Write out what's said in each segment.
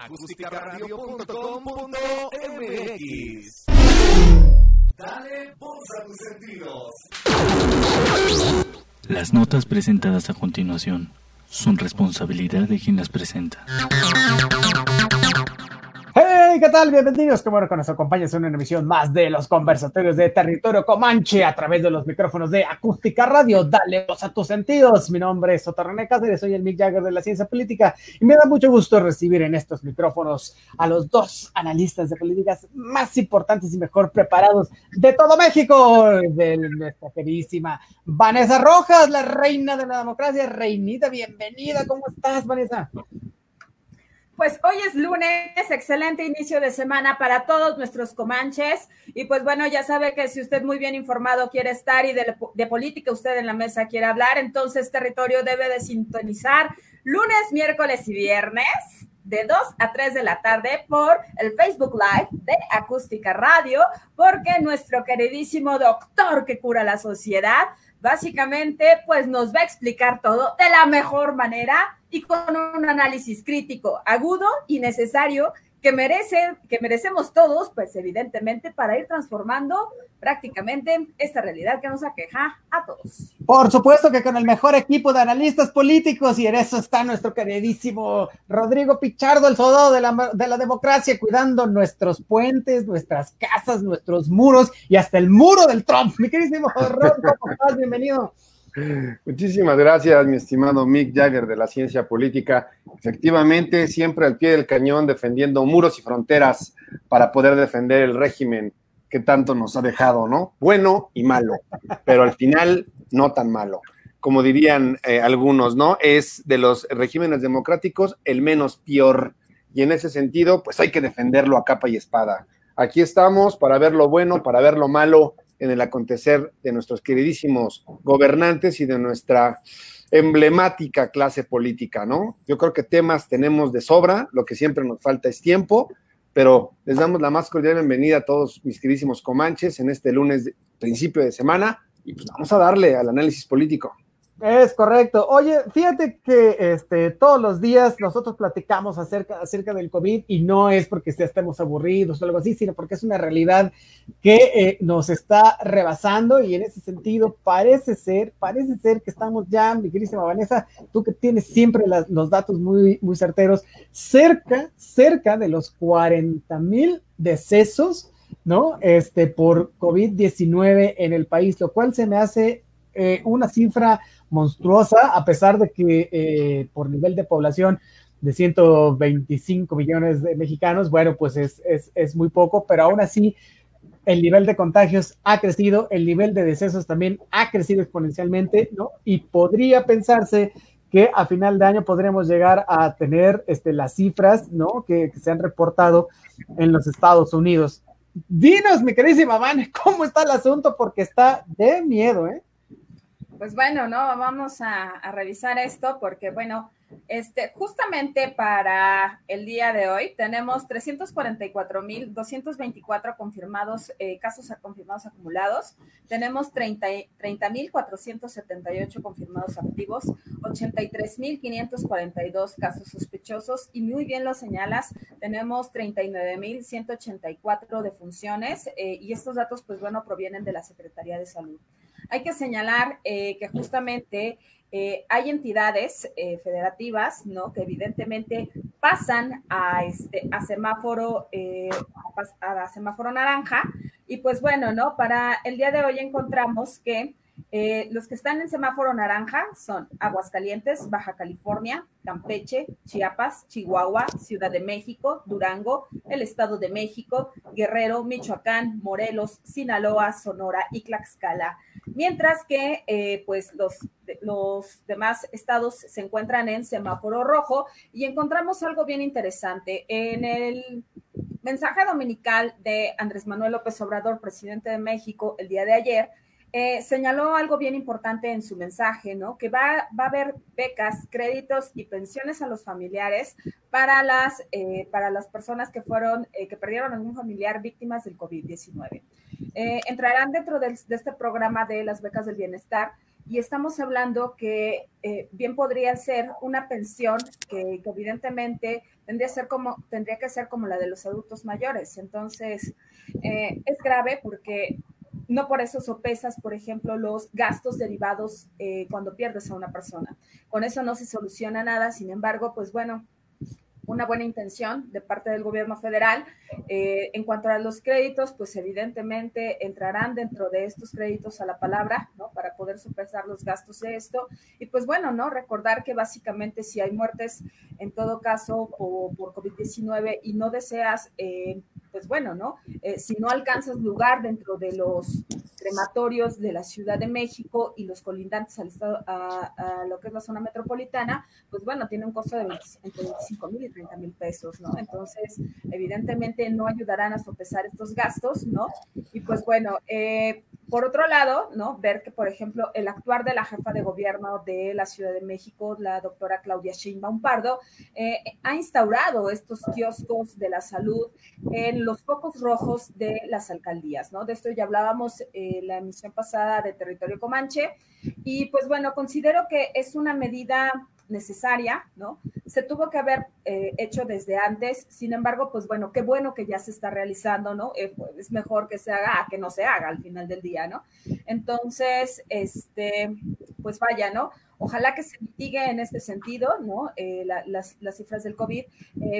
acústicaradio.com.mx. Dale voz a tus sentidos. Las notas presentadas a continuación son responsabilidad de quien las presenta. Hey, ¿qué tal? Bienvenidos, como bueno que nos acompañas en una emisión más de los conversatorios de territorio Comanche a través de los micrófonos de Acústica Radio. Dale voz a tus sentidos. Mi nombre es Soto René Cáceres, soy el Mick Jagger de la ciencia política y me da mucho gusto recibir en estos micrófonos a los dos analistas de políticas más importantes y mejor preparados de todo México, de nuestra queridísima Vanessa Rojas, la reina de la democracia. Reinita, bienvenida. ¿Cómo estás, Vanessa? Pues hoy es lunes, excelente inicio de semana para todos nuestros comanches. Y pues bueno, ya sabe que si usted muy bien informado quiere estar y de, política usted en la mesa quiere hablar, entonces territorio debe de sintonizar lunes, miércoles y viernes de 2 a 3 de la tarde por el Facebook Live de Acústica Radio, porque nuestro queridísimo doctor que cura la sociedad, básicamente pues nos va a explicar todo de la mejor manera y con un análisis crítico, agudo y necesario que merecen, que merecemos todos, pues evidentemente, para ir transformando prácticamente esta realidad que nos aqueja a todos. Por supuesto que con el mejor equipo de analistas políticos, y en eso está nuestro queridísimo Rodrigo Pichardo, el soldado de la, de la democracia, cuidando nuestros puentes, nuestras casas, nuestros muros y hasta el muro del Trump. Mi queridísimo Rodrigo. Bienvenido. Muchísimas gracias, mi estimado Mick Jagger de la ciencia política. Efectivamente, siempre al pie del cañón defendiendo muros y fronteras para poder defender el régimen que tanto nos ha dejado, ¿no? Bueno y malo, pero al final no tan malo. Como dirían eh, algunos, ¿no? Es de los regímenes democráticos el menos peor. Y en ese sentido, pues hay que defenderlo a capa y espada. Aquí estamos para ver lo bueno, para ver lo malo, en el acontecer de nuestros queridísimos gobernantes y de nuestra emblemática clase política, ¿no? Yo creo que temas tenemos de sobra, lo que siempre nos falta es tiempo, pero les damos la más cordial bienvenida a todos mis queridísimos comanches en este lunes, principio de semana, y pues vamos a darle al análisis político. Es correcto. Oye, fíjate que este, todos los días nosotros platicamos acerca, acerca del COVID y no es porque estemos aburridos o algo así, sino porque es una realidad que eh, nos está rebasando y en ese sentido parece ser, parece ser que estamos ya, mi querísima Vanessa, tú que tienes siempre los datos muy, muy certeros, cerca, cerca de los 40 mil decesos, ¿no? Este, por COVID-19 en el país, lo cual se me hace eh, una cifra monstruosa, a pesar de que eh, por nivel de población de 125 millones de mexicanos, bueno, pues es, es, es, muy poco, pero aún así el nivel de contagios ha crecido, el nivel de decesos también ha crecido exponencialmente, ¿no? Y podría pensarse que a final de año podremos llegar a tener este, las cifras, ¿no? Que, se han reportado en los Estados Unidos. Dinos, mi queridísima Van, ¿cómo está el asunto? Porque está de miedo, ¿eh? Pues bueno, no, vamos a, revisar esto porque, bueno, este, justamente para el día de hoy tenemos 344.224 confirmados, eh, casos confirmados acumulados, tenemos 30.478 confirmados activos, 83.542 casos sospechosos y muy bien lo señalas, tenemos 39.184 defunciones eh, y estos datos, pues bueno, provienen de la Secretaría de Salud. Hay que señalar eh, que justamente eh, hay entidades eh, federativas, ¿no? Que evidentemente pasan a, este, a semáforo, a, a, semáforo naranja. Y pues bueno, ¿no? Para el día de hoy encontramos que los que están en semáforo naranja son Aguascalientes, Baja California, Campeche, Chiapas, Chihuahua, Ciudad de México, Durango, el Estado de México, Guerrero, Michoacán, Morelos, Sinaloa, Sonora y Tlaxcala. Mientras que eh, pues los, los demás estados se encuentran en semáforo rojo y encontramos algo bien interesante. En el mensaje dominical de Andrés Manuel López Obrador, presidente de México, el día de ayer, eh, señaló algo bien importante en su mensaje, ¿no? Que va, va a haber becas, créditos y pensiones a los familiares para las, eh, para las personas que fueron, eh, que perdieron algún familiar víctimas del COVID-19. Entrarán dentro de, de, este programa de las becas del bienestar y estamos hablando que eh, bien podría ser una pensión que, evidentemente tendría, ser como, tendría que ser como la de los adultos mayores. Entonces, eh, es grave porque no por eso sopesas, por ejemplo, los gastos derivados eh, cuando pierdes a una persona. Con eso no se soluciona nada, sin embargo, pues bueno, una buena intención de parte del gobierno federal. Eh, en cuanto a los créditos, pues evidentemente entrarán dentro de estos créditos a la palabra, ¿no? Para poder superar los gastos de esto. Y pues bueno, ¿no? Recordar que básicamente si hay muertes, en todo caso, por, por COVID-19 y no deseas... Eh, pues bueno, ¿no? Eh, si no alcanzas lugar dentro de los crematorios de la Ciudad de México y los colindantes al estado, a, lo que es la zona metropolitana, pues bueno, tiene un costo de entre 25 mil y 30 mil pesos, ¿no? Entonces, evidentemente no ayudarán a sopesar estos gastos, ¿no? Y pues bueno, eh, por otro lado, ¿no? Ver que, por ejemplo, el actuar de la jefa de gobierno de la Ciudad de México, la doctora Claudia Sheinbaum Pardo, eh, ha instaurado estos kioscos de la salud en los focos rojos de las alcaldías, ¿no? De esto ya hablábamos eh, la emisión pasada de Territorio Comanche. Y pues bueno, considero que es una medida necesaria, ¿no? Se tuvo que haber eh, hecho desde antes, sin embargo, pues bueno, qué bueno que ya se está realizando, ¿no? Eh, pues, es mejor que se haga a que no se haga al final del día, ¿no? Entonces, este, pues vaya, ¿no? Ojalá que se mitigue en este sentido, ¿no? Eh, las, cifras del COVID.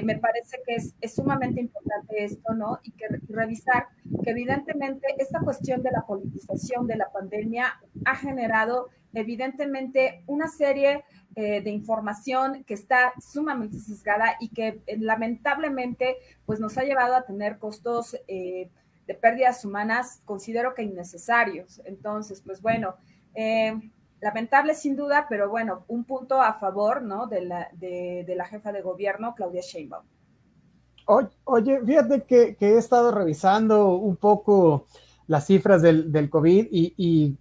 me parece que es, sumamente importante esto, ¿no? Y que revisar que evidentemente esta cuestión de la politización de la pandemia ha generado evidentemente una serie eh, de información que está sumamente sesgada y que eh, lamentablemente pues nos ha llevado a tener costos eh, de pérdidas humanas, considero que innecesarios. Entonces, pues bueno, lamentable sin duda, pero bueno, un punto a favor, ¿no? De la, de, la jefa de gobierno, Claudia Sheinbaum. Oye, fíjate que, que he estado revisando un poco las cifras del, del COVID y,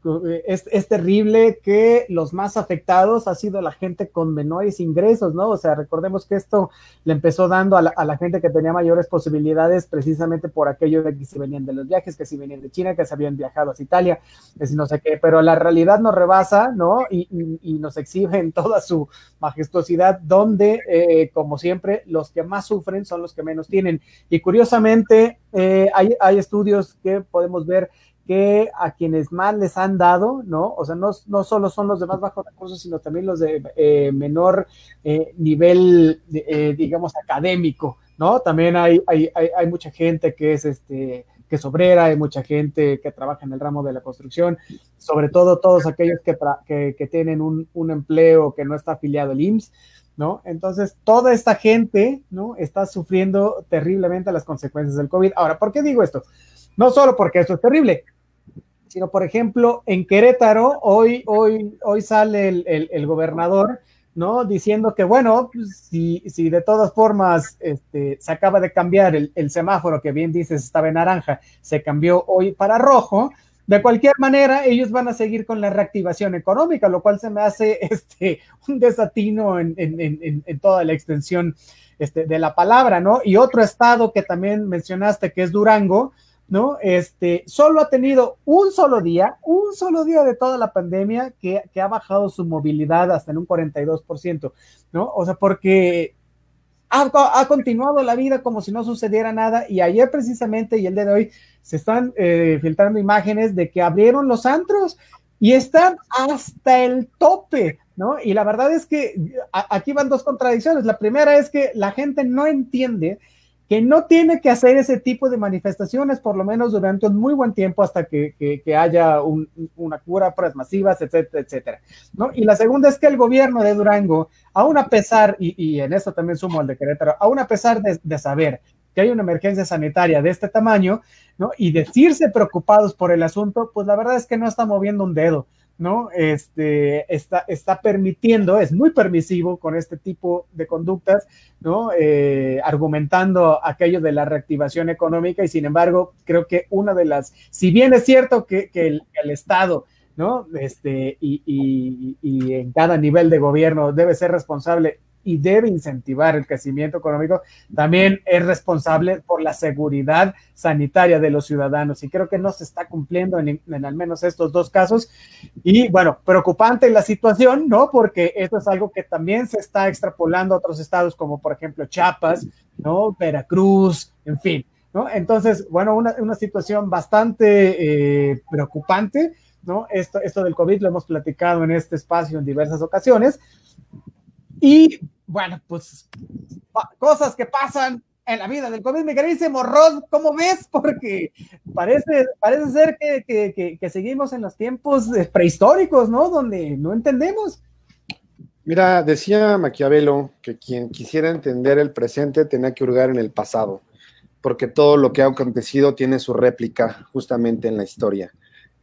es, es, terrible que los más afectados ha sido la gente con menores ingresos, ¿no? O sea, recordemos que esto le empezó dando a la, a la gente que tenía mayores posibilidades precisamente por aquello de que si venían de los viajes, que si venían de China, que se habían viajado a Italia, si no sé qué, pero la realidad nos rebasa, ¿no? Y, y, nos exhibe en toda su majestuosidad, donde, eh, como siempre, los que más sufren son los que menos tienen. Y curiosamente, eh, hay, hay estudios que podemos ver que a quienes más les han dado, ¿no? O sea, no, solo son los de más bajos recursos, sino también los de eh, menor eh, nivel, eh, digamos, académico, ¿no? También hay, hay, hay, mucha gente que es este que es obrera, hay mucha gente que trabaja en el ramo de la construcción, sobre todo todos aquellos que, que, que tienen un, un, empleo que no está afiliado al IMSS, ¿no? Entonces, toda esta gente, ¿no? Está sufriendo terriblemente las consecuencias del COVID. Ahora, ¿por qué digo esto? No solo porque esto es terrible, sino por ejemplo en Querétaro, hoy, hoy, hoy sale el, gobernador, ¿no? Diciendo que bueno, pues, si, si de todas formas este, se acaba de cambiar el, semáforo, que bien dices estaba en naranja, se cambió hoy para rojo, de cualquier manera, ellos van a seguir con la reactivación económica, lo cual se me hace este, un desatino en, en, en, toda la extensión este, de la palabra, ¿no? Y otro estado que también mencionaste, que es Durango, ¿no? Este, solo ha tenido un solo día, un solo día de toda la pandemia que, ha bajado su movilidad hasta en un 42%, ¿no? O sea, porque ha, continuado la vida como si no sucediera nada y ayer precisamente y el día de hoy se están eh, filtrando imágenes de que abrieron los antros y están hasta el tope, ¿no? Y la verdad es que aquí van dos contradicciones. La primera es que la gente no entiende que no tiene que hacer ese tipo de manifestaciones, por lo menos durante un muy buen tiempo, hasta que, haya una cura, pruebas masivas, etcétera, etcétera. ¿no? Y la segunda es que el gobierno de Durango, aún a pesar, y, en eso también sumo al de Querétaro, aún a pesar de, de, saber que hay una emergencia sanitaria de este tamaño, ¿no? Y decirse preocupados por el asunto, pues la verdad es que no está moviendo un dedo. ¿No? Este, está, está permitiendo, es muy permisivo con este tipo de conductas, ¿no? Eh, argumentando aquello de la reactivación económica y sin embargo, creo que una de las, si bien es cierto que, el, Estado, ¿no? Este, y, y, en cada nivel de gobierno debe ser responsable y debe incentivar el crecimiento económico, también es responsable por la seguridad sanitaria de los ciudadanos. Y creo que no se está cumpliendo en, en al menos estos dos casos. Y bueno, preocupante la situación, ¿no? Porque esto es algo que también se está extrapolando a otros estados como por ejemplo Chiapas, ¿no? Veracruz, en fin. ¿No? Entonces, bueno, una, una situación bastante eh, preocupante, ¿no? Esto, esto del COVID lo hemos platicado en este espacio en diversas ocasiones. Y bueno, pues cosas que pasan en la vida del COVID. Mi queridísimo Rod, ¿cómo ves? Porque parece, parece ser que, que, que, que seguimos en los tiempos prehistóricos, ¿no? Donde no entendemos. Mira, decía Maquiavelo que quien quisiera entender el presente tenía que hurgar en el pasado, porque todo lo que ha acontecido tiene su réplica justamente en la historia.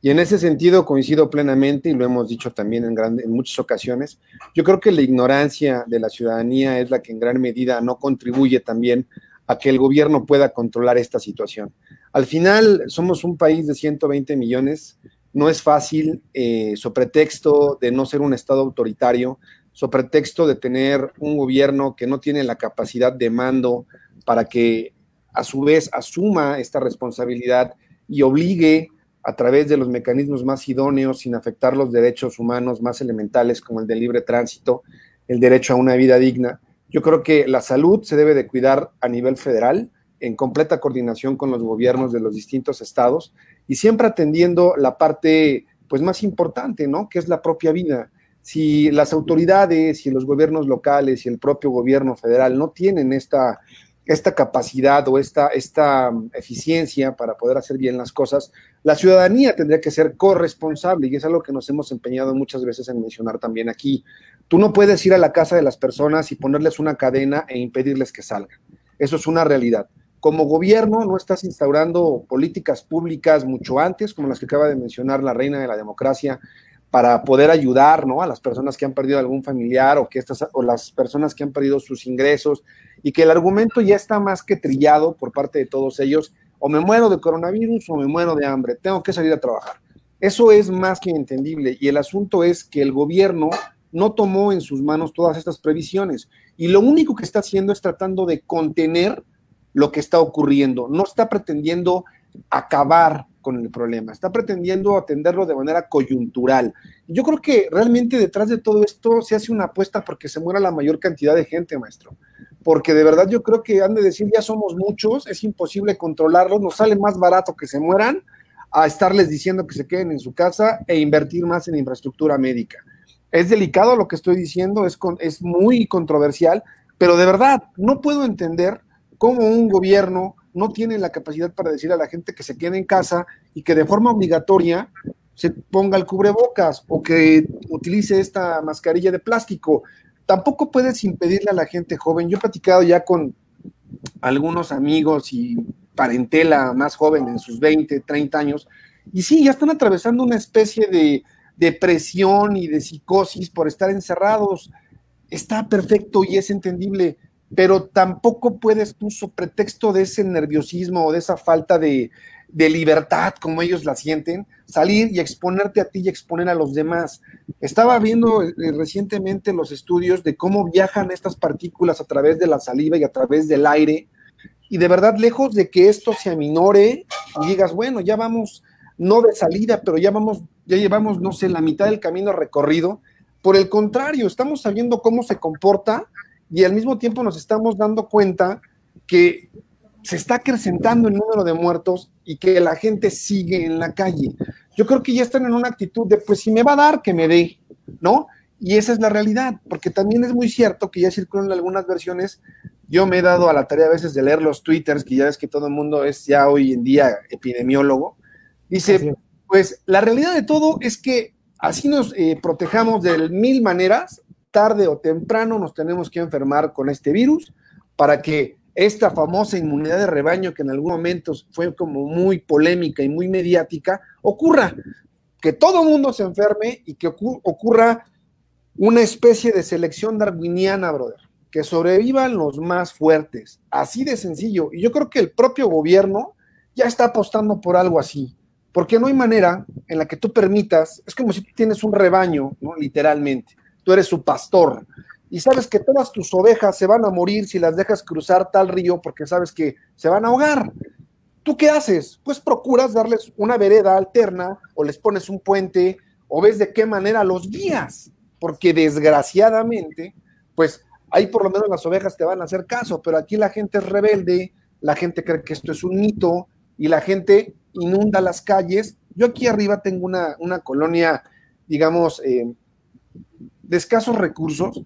Y en ese sentido coincido plenamente, y lo hemos dicho también en, muchas ocasiones, yo creo que la ignorancia de la ciudadanía es la que en gran medida no contribuye también a que el gobierno pueda controlar esta situación. Al final, somos un país de 120 millones, no es fácil, eh, sobre pretexto de no ser un Estado autoritario, sobre pretexto de tener un gobierno que no tiene la capacidad de mando para que a su vez asuma esta responsabilidad y obligue a través de los mecanismos más idóneos, sin afectar los derechos humanos más elementales como el del libre tránsito, el derecho a una vida digna. Yo creo que la salud se debe de cuidar a nivel federal, en completa coordinación con los gobiernos de los distintos estados y siempre atendiendo la parte pues más importante, ¿no? Que es la propia vida si las autoridades y los gobiernos locales y el propio gobierno federal no tienen esta, esta capacidad o esta, esta um, eficiencia para poder hacer bien las cosas, la ciudadanía tendría que ser corresponsable y es algo que nos hemos empeñado muchas veces en mencionar también aquí. Tú no puedes ir a la casa de las personas y ponerles una cadena e impedirles que salgan. Eso es una realidad. Como gobierno no estás instaurando políticas públicas mucho antes, como las que acaba de mencionar la reina de la democracia, para poder ayudar ¿no? a las personas que han perdido algún familiar o, que estas, o las personas que han perdido sus ingresos y que el argumento ya está más que trillado por parte de todos ellos, o me muero de coronavirus o me muero de hambre, tengo que salir a trabajar. Eso es más que entendible y el asunto es que el gobierno no tomó en sus manos todas estas previsiones y lo único que está haciendo es tratando de contener lo que está ocurriendo, no está pretendiendo acabar con el problema, está pretendiendo atenderlo de manera coyuntural. Yo creo que realmente detrás de todo esto se hace una apuesta porque se muera la mayor cantidad de gente, maestro. Porque de verdad yo creo que han de decir, ya somos muchos, es imposible controlarlos, nos sale más barato que se mueran a estarles diciendo que se queden en su casa e invertir más en infraestructura médica. Es delicado lo que estoy diciendo, es, con, es muy controversial, pero de verdad no puedo entender cómo un gobierno no tiene la capacidad para decir a la gente que se quede en casa y que de forma obligatoria se ponga el cubrebocas o que utilice esta mascarilla de plástico. Tampoco puedes impedirle a la gente joven. Yo he platicado ya con algunos amigos y parentela más joven en sus 20, 30 años, y sí, ya están atravesando una especie de depresión y de psicosis por estar encerrados. Está perfecto y es entendible, pero tampoco puedes tú, sobre pretexto de ese nerviosismo o de esa falta de, libertad, como ellos la sienten, salir y exponerte a ti y exponer a los demás. Estaba viendo eh, recientemente los estudios de cómo viajan estas partículas a través de la saliva y a través del aire, y de verdad, lejos de que esto se aminore y digas, bueno, ya vamos, no de salida, pero ya vamos, ya llevamos, no sé, la mitad del camino recorrido. Por el contrario, estamos sabiendo cómo se comporta y al mismo tiempo nos estamos dando cuenta que se está acrecentando el número de muertos y que la gente sigue en la calle. Yo creo que ya están en una actitud de, pues si me va a dar, que me dé, ¿no? Y esa es la realidad, porque también es muy cierto que ya circulan algunas versiones. Yo me he dado a la tarea a veces de leer los twitters, que ya ves que todo el mundo es ya hoy en día epidemiólogo. Dice, pues la realidad de todo es que así nos eh, protejamos de mil maneras, tarde o temprano nos tenemos que enfermar con este virus para que esta famosa inmunidad de rebaño que en algún momento fue como muy polémica y muy mediática, ocurra, que todo mundo se enferme y que ocurra una especie de selección darwiniana, brother, que sobrevivan los más fuertes, así de sencillo. Y yo creo que el propio gobierno ya está apostando por algo así, porque no hay manera en la que tú permitas, es como si tú tienes un rebaño, ¿no? Literalmente, tú eres su pastor y sabes que todas tus ovejas se van a morir si las dejas cruzar tal río porque sabes que se van a ahogar. ¿Tú qué haces? Pues procuras darles una vereda alterna o les pones un puente o ves de qué manera los guías, porque desgraciadamente, pues ahí por lo menos las ovejas te van a hacer caso, pero aquí la gente es rebelde, la gente cree que esto es un mito y la gente inunda las calles. Yo aquí arriba tengo una, una colonia, digamos, eh, de escasos recursos,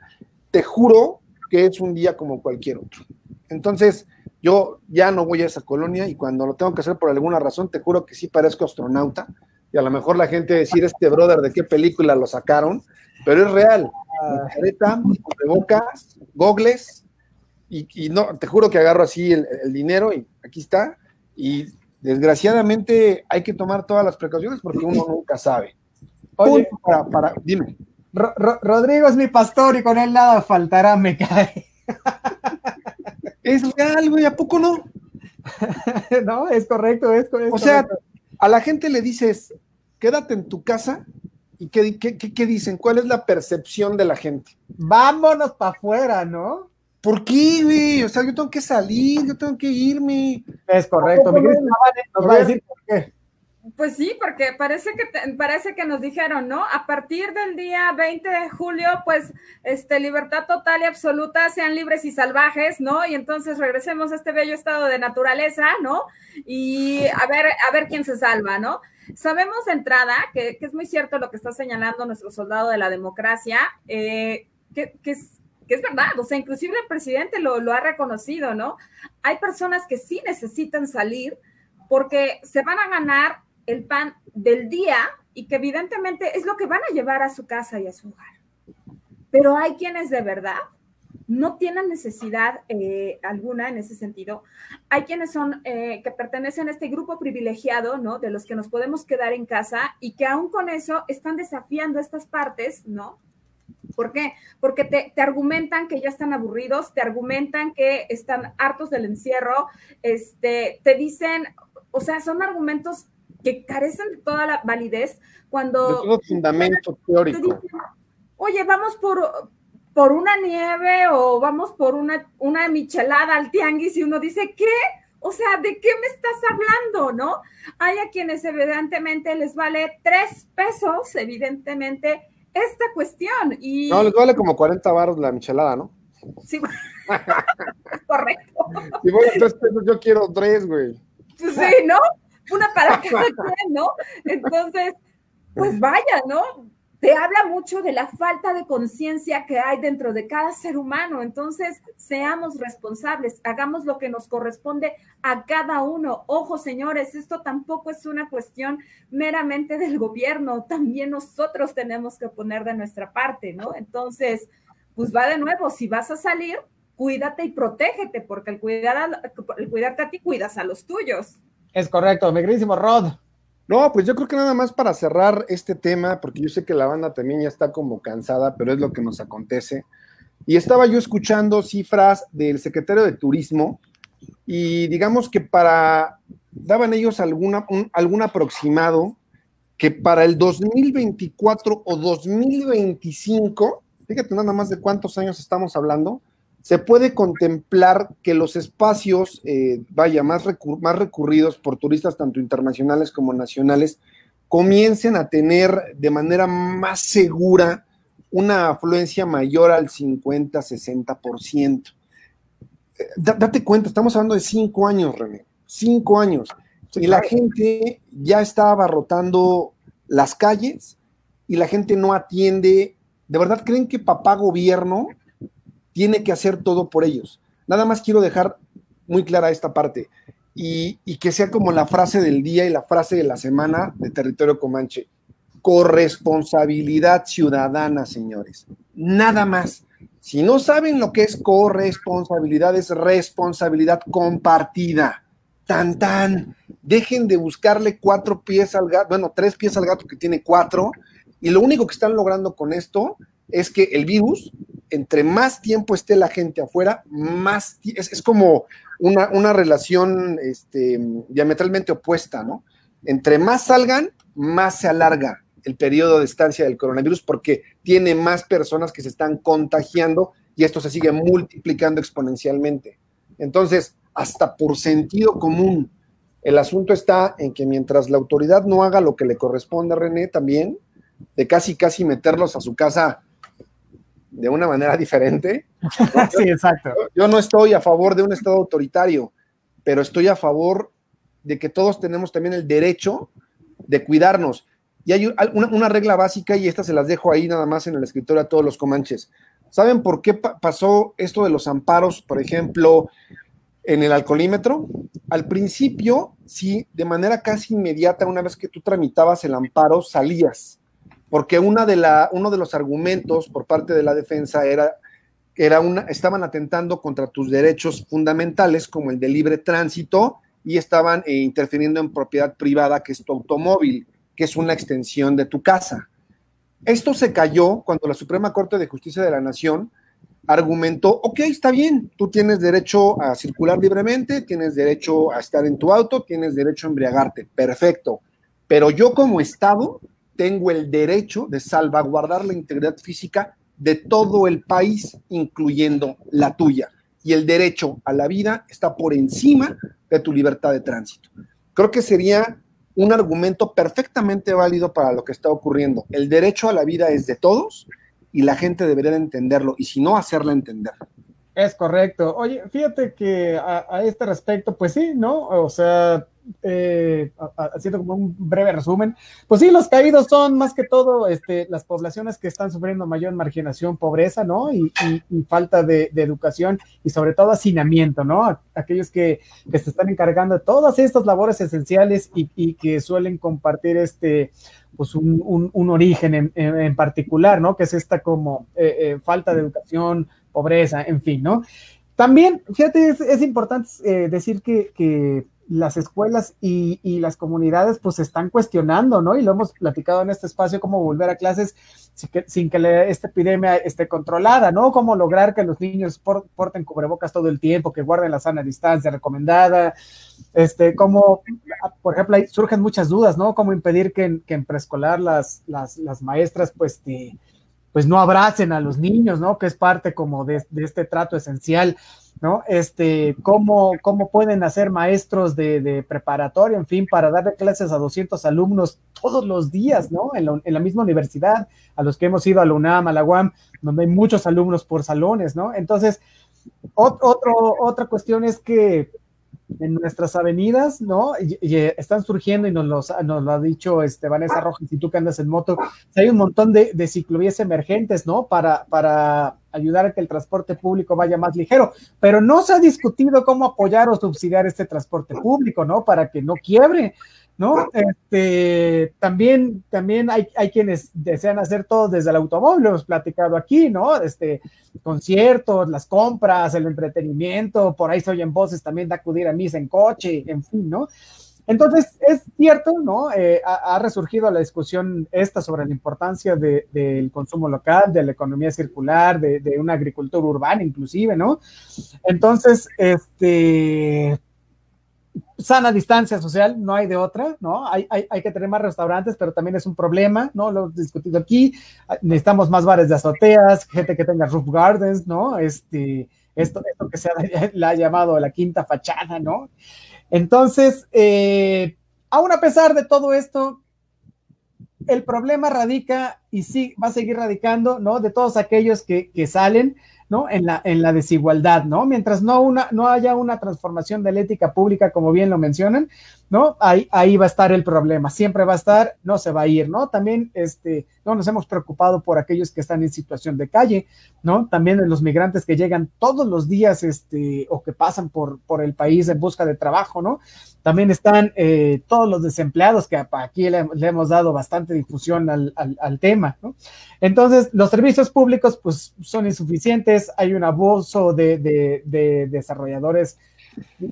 te juro que es un día como cualquier otro. Entonces, yo ya no voy a esa colonia y cuando lo tengo que hacer por alguna razón, te juro que sí parezco astronauta. Y a lo mejor la gente decir, este brother, ¿de qué película lo sacaron? Pero es real. Careta, bocas, gogles, y, y, no, te juro que agarro así el, el, dinero y aquí está. Y desgraciadamente hay que tomar todas las precauciones porque uno nunca sabe. Oye, para, para, dime. Ro Ro Rodrigo es mi pastor y con él nada faltará, me cae. Es real, güey, ¿a poco no? no, es correcto, es, es O correcto. sea, a la gente le dices, quédate en tu casa, ¿y qué, qué, qué, qué dicen? ¿Cuál es la percepción de la gente? Vámonos para afuera, ¿no? ¿Por qué, güey? O sea, yo tengo que salir, yo tengo que irme. Es correcto. Mi querida Vane nos va a decir por qué. Pues sí, porque parece que te, parece que nos dijeron, ¿no? A partir del día 20 de julio, pues, este, libertad total y absoluta, sean libres y salvajes, ¿no? Y entonces regresemos a este bello estado de naturaleza, ¿no? Y a ver, a ver quién se salva, ¿no? Sabemos de entrada que, que es muy cierto lo que está señalando nuestro soldado de la democracia, eh, que, que es que es verdad, o sea, inclusive el presidente lo, lo, ha reconocido, ¿no? Hay personas que sí necesitan salir porque se van a ganar el pan del día y que evidentemente es lo que van a llevar a su casa y a su hogar. Pero hay quienes de verdad no tienen necesidad eh, alguna en ese sentido. Hay quienes son, eh, que pertenecen a este grupo privilegiado, ¿no? De los que nos podemos quedar en casa y que aún con eso están desafiando estas partes, ¿no? ¿Por qué? Porque te, te, argumentan que ya están aburridos, te argumentan que están hartos del encierro, este, te dicen, o sea, son argumentos que carecen de toda la validez cuando... De todo fundamento teórico. Dicen, Oye, vamos por, por una nieve o vamos por una, una michelada al tianguis y uno dice, ¿qué? O sea, ¿de qué me estás hablando, no? Hay a quienes evidentemente les vale tres pesos, evidentemente, esta cuestión. Y... No, les vale como 40 baros la michelada, ¿no? Sí, correcto. Y bueno, entonces yo quiero tres, güey. Sí, ¿no? Una para cada quien, ¿no? Entonces, pues vaya, ¿no? Te habla mucho de la falta de conciencia que hay dentro de cada ser humano. Entonces, seamos responsables, hagamos lo que nos corresponde a cada uno. Ojo, señores, esto tampoco es una cuestión meramente del gobierno, también nosotros tenemos que poner de nuestra parte, ¿no? Entonces, pues va de nuevo, si vas a salir, cuídate y protégete, porque el, cuidar a, el cuidarte a ti, cuidas a los tuyos. Es correcto, mi queridísimo Rod. No, pues yo creo que nada más para cerrar este tema, porque yo sé que la banda también ya está como cansada, pero es lo que nos acontece. Y estaba yo escuchando cifras del secretario de Turismo y digamos que para, daban ellos alguna, un, algún aproximado que para el 2024 o 2025, fíjate nada más de cuántos años estamos hablando, se puede contemplar que los espacios, eh, vaya, más, recur más, recurridos por turistas tanto internacionales como nacionales, comiencen a tener de manera más segura una afluencia mayor al 50-60%. Eh, date cuenta, estamos hablando de cinco años, René, cinco años. Sí, y la gente ya está abarrotando las calles y la gente no atiende. ¿De verdad creen que papá gobierno tiene que hacer todo por ellos. Nada más quiero dejar muy clara esta parte y, que sea como la frase del día y la frase de la semana de Territorio Comanche. Corresponsabilidad ciudadana, señores. Nada más. Si no saben lo que es corresponsabilidad, es responsabilidad compartida. Tan, tan. Dejen de buscarle cuatro pies al gato, bueno, tres pies al gato que tiene cuatro, y lo único que están logrando con esto es que el virus entre más tiempo esté la gente afuera, más es, como una, una relación este, diametralmente opuesta, ¿no? Entre más salgan, más se alarga el periodo de estancia del coronavirus porque tiene más personas que se están contagiando y esto se sigue multiplicando exponencialmente. Entonces, hasta por sentido común, el asunto está en que mientras la autoridad no haga lo que le corresponde a René también, de casi casi meterlos a su casa de una manera diferente. sí, exacto. Yo no estoy a favor de un Estado autoritario, pero estoy a favor de que todos tenemos también el derecho de cuidarnos. Y hay una, una regla básica, y esta se las dejo ahí nada más en el escritorio a todos los comanches. ¿Saben por qué pasó esto de los amparos, por ejemplo, en el alcoholímetro? Al principio, sí, de manera casi inmediata, una vez que tú tramitabas el amparo, salías, porque una de la, uno de los argumentos por parte de la defensa era era una, estaban atentando contra tus derechos fundamentales como el de libre tránsito y estaban eh, interfiriendo en propiedad privada, que es tu automóvil, que es una extensión de tu casa. Esto se cayó cuando la Suprema Corte de Justicia de la Nación argumentó, ok, está bien, tú tienes derecho a circular libremente, tienes derecho a estar en tu auto, tienes derecho a embriagarte, perfecto, pero yo como Estado tengo el derecho de salvaguardar la integridad física de todo el país, incluyendo la tuya. Y el derecho a la vida está por encima de tu libertad de tránsito. Creo que sería un argumento perfectamente válido para lo que está ocurriendo. El derecho a la vida es de todos y la gente debería entenderlo y si no, hacerla entender. Es correcto. Oye, fíjate que a, a este respecto, pues sí, ¿no? O sea, eh, haciendo como un breve resumen, pues sí, los caídos son más que todo este, las poblaciones que están sufriendo mayor marginación, pobreza, ¿no? Y, falta de, educación y sobre todo hacinamiento, ¿no? Aquellos que, se están encargando de todas estas labores esenciales y, que suelen compartir este, pues un, origen en, particular, ¿no? Que es esta como eh, eh, falta de educación, pobreza, en fin, ¿no? También, fíjate, es, importante decir que las escuelas y, y, las comunidades pues están cuestionando, ¿no? Y lo hemos platicado en este espacio, cómo volver a clases sin que, sin que esta epidemia esté controlada, ¿no? Cómo lograr que los niños porten cubrebocas todo el tiempo, que guarden la sana distancia recomendada, este, cómo, por ejemplo, ahí surgen muchas dudas, ¿no? Cómo impedir que, en preescolar las, las, las maestras pues te, pues no abracen a los niños, ¿no? Que es parte como de este trato esencial. ¿No? Este, cómo, cómo pueden hacer maestros de, de, preparatoria, en fin, para darle clases a 200 alumnos todos los días, ¿no? En, en, la misma universidad, a los que hemos ido a la UNAM, a la UAM, donde hay muchos alumnos por salones, ¿no? Entonces, otro, otra cuestión es que en nuestras avenidas, ¿no? Y están surgiendo, y nos, los, nos, lo ha dicho este, Vanessa Rojas, y tú que andas en moto, hay un montón de, de ciclovías emergentes, ¿no? Para, para ayudar a que el transporte público vaya más ligero, pero no se ha discutido cómo apoyar o subsidiar este transporte público, ¿no? Para que no quiebre, ¿no? Este, también, también hay, hay quienes desean hacer todo desde el automóvil, hemos platicado aquí, ¿no? Este, conciertos, las compras, el entretenimiento, por ahí se oyen voces también de acudir a misa en coche, en fin, ¿no? Entonces, es cierto, ¿no? Eh, ha, resurgido la discusión esta sobre la importancia de, del consumo local, de la economía circular, de, de, una agricultura urbana inclusive, ¿no? Entonces, este, sana distancia social, no hay de otra, ¿no? Hay, hay, hay, que tener más restaurantes, pero también es un problema, ¿no? Lo hemos discutido aquí, necesitamos más bares de azoteas, gente que tenga roof gardens, ¿no? Este, esto, esto que se ha, la llamado la quinta fachada, ¿no? Entonces, eh, aún a pesar de todo esto, el problema radica y sí va a seguir radicando, ¿no? De todos aquellos que, que salen, ¿no? En la, en la desigualdad, ¿no? Mientras no, una, no haya una transformación de la ética pública, como bien lo mencionan, ¿no? Ahí, ahí va a estar el problema, siempre va a estar, no se va a ir, ¿no? También, este, no nos hemos preocupado por aquellos que están en situación de calle, ¿no? También los migrantes que llegan todos los días, este, o que pasan por, por el país en busca de trabajo, ¿no? También están eh, todos los desempleados, que aquí le, hemos dado bastante difusión al, al, tema. Entonces, los servicios públicos, pues, son insuficientes, hay un abuso de, de, de desarrolladores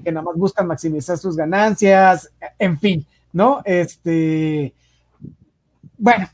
que nada más buscan maximizar sus ganancias, en fin, ¿no? Este, bueno,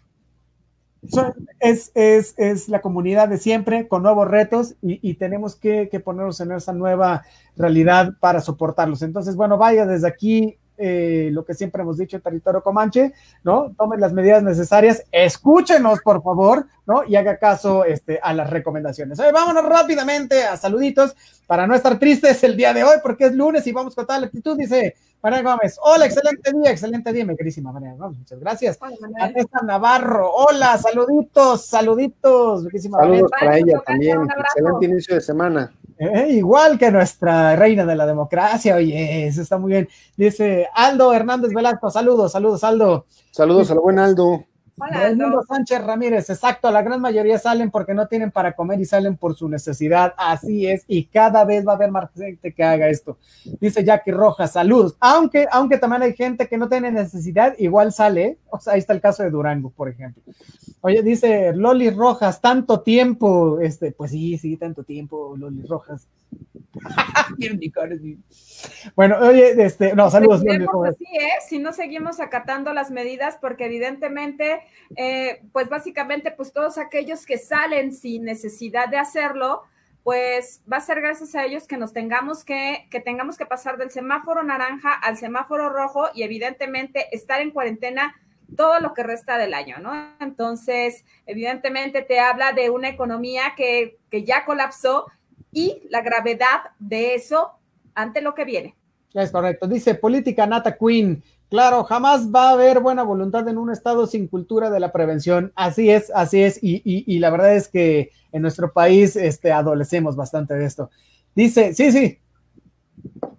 es, es, es, la comunidad de siempre con nuevos retos y, y tenemos que, que, ponernos en esa nueva realidad para soportarlos. Entonces, bueno, vaya desde aquí eh, lo que siempre hemos dicho en territorio comanche, ¿no? Tomen las medidas necesarias, escúchenos, por favor, ¿no? Y haga caso este, a las recomendaciones. Vámonos rápidamente a saluditos para no estar tristes el día de hoy, porque es lunes y vamos con toda la actitud, dice María Gómez. Hola, excelente día, excelente día, mi querísima María Gómez. Muchas gracias. Vanessa Navarro, hola, saluditos, saluditos, Saludos para ella también. Excelente inicio de semana. Eh, igual que nuestra reina de la democracia, oye, eso está muy bien. Dice Aldo Hernández Velasco, saludos, saludos, Aldo. Saludos al buen Aldo. Hola, Sánchez Ramírez, exacto, la gran mayoría salen porque no tienen para comer y salen por su necesidad, así es, y cada vez va a haber más gente que haga esto. Dice Jackie Rojas, saludos, aunque, aunque también hay gente que no tiene necesidad, igual sale, o sea, ahí está el caso de Durango, por ejemplo. Oye, dice Loli Rojas, tanto tiempo, este, pues sí, sí, tanto tiempo, Loli Rojas. bueno, oye, este, no, saludos. Loli Rojas. Así es, si no seguimos acatando las medidas, porque evidentemente, eh, pues básicamente, pues todos aquellos que salen sin necesidad de hacerlo, pues va a ser gracias a ellos que nos tengamos que, que tengamos que pasar del semáforo naranja al semáforo rojo y evidentemente estar en cuarentena todo lo que resta del año, ¿no? Entonces, evidentemente te habla de una economía que, que ya colapsó y la gravedad de eso ante lo que viene. Es correcto. Dice política Nata Queen. Claro, jamás va a haber buena voluntad en un estado sin cultura de la prevención. Así es, así es. Y, y, y la verdad es que en nuestro país este, adolecemos bastante de esto. Dice, sí, sí.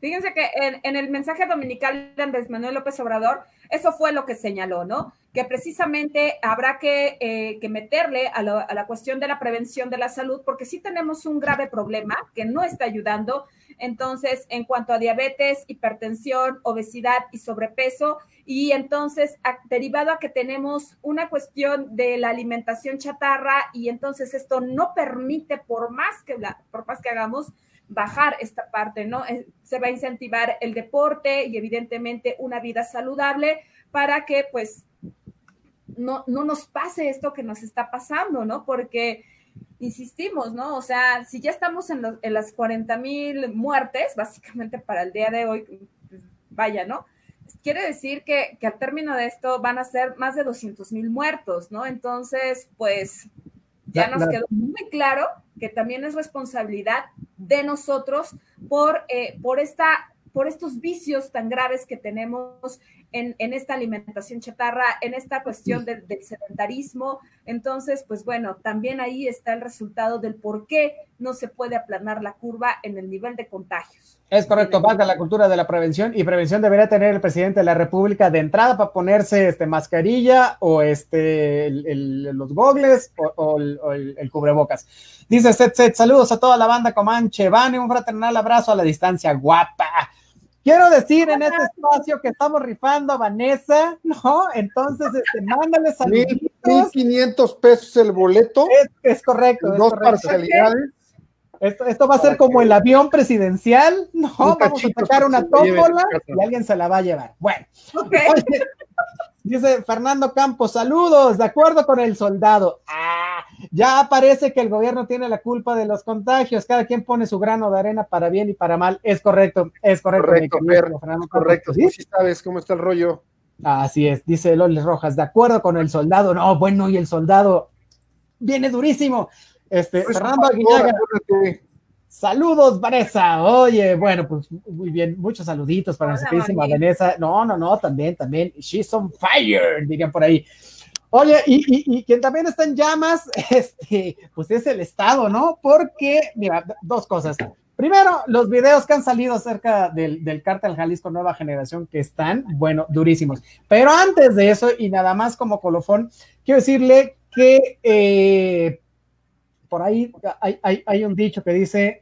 Fíjense que en, en el mensaje dominical de Andrés Manuel López Obrador, eso fue lo que señaló, ¿no? Que precisamente habrá que, eh, meterle a, la cuestión de la prevención de la salud, porque sí tenemos un grave problema que no está ayudando. Entonces, en cuanto a diabetes, hipertensión, obesidad y sobrepeso, y entonces, derivado a que tenemos una cuestión de la alimentación chatarra, y entonces esto no permite, por más que, por más que hagamos, bajar esta parte, ¿no? Eh, se va a incentivar el deporte y evidentemente una vida saludable para que pues no, no nos pase esto que nos está pasando, ¿no? Porque insistimos, ¿no? O sea, si ya estamos en, en las 40 mil muertes, básicamente para el día de hoy, pues, vaya, ¿no? Quiere decir que, que al término de esto van a ser más de 200 mil muertos, ¿no? Entonces, pues ya nos quedó muy claro que también es responsabilidad de nosotros por, eh, por, esta, por estos vicios tan graves que tenemos en, esta alimentación chatarra, en esta cuestión del, sedentarismo. Entonces, pues bueno, también ahí está el resultado del por qué no se puede aplanar la curva en el nivel de contagios. Es correcto, falta la cultura de la prevención y prevención debería tener el presidente de la República de entrada para ponerse este mascarilla o este los gogles o, el, cubrebocas. Dice Set Set, saludos a toda la banda Comanche, Vane, un fraternal abrazo a la distancia, guapa. Quiero decir en este espacio que estamos rifando a Vanessa, ¿no? Entonces, este, mándale saludos. 1500 pesos el boleto. Es, correcto. Dos parcialidades. Esto, va a ser como el avión presidencial, ¿no? Vamos a sacar una tómbola y alguien se la va a llevar. Bueno. Dice Fernando Campos, saludos, de acuerdo con el soldado. Ah, ya parece que el gobierno tiene la culpa de los contagios. Cada quien pone su grano de arena para bien y para mal. Es correcto, es correcto. Correcto, Fernando correcto. ¿Sí? sí sabes cómo está el rollo. Así es, dice Loles Rojas, de acuerdo con el soldado. No, bueno, y el soldado viene durísimo. Este, pues, Fernando Aguilaga. Saludos, Vanessa. Oye, bueno, pues muy bien, muchos saluditos para nuestra queridísima Vanessa. No, no, no, también, también. She's on fire, dirían por ahí. Oye, y, y, quien también está en llamas, este, pues es el Estado, ¿no? Porque, mira, dos cosas. Primero, los videos que han salido acerca del, del cártel Jalisco Nueva Generación que están, bueno, durísimos. Pero antes de eso, y nada más como colofón, quiero decirle que eh, por ahí hay, un dicho que dice,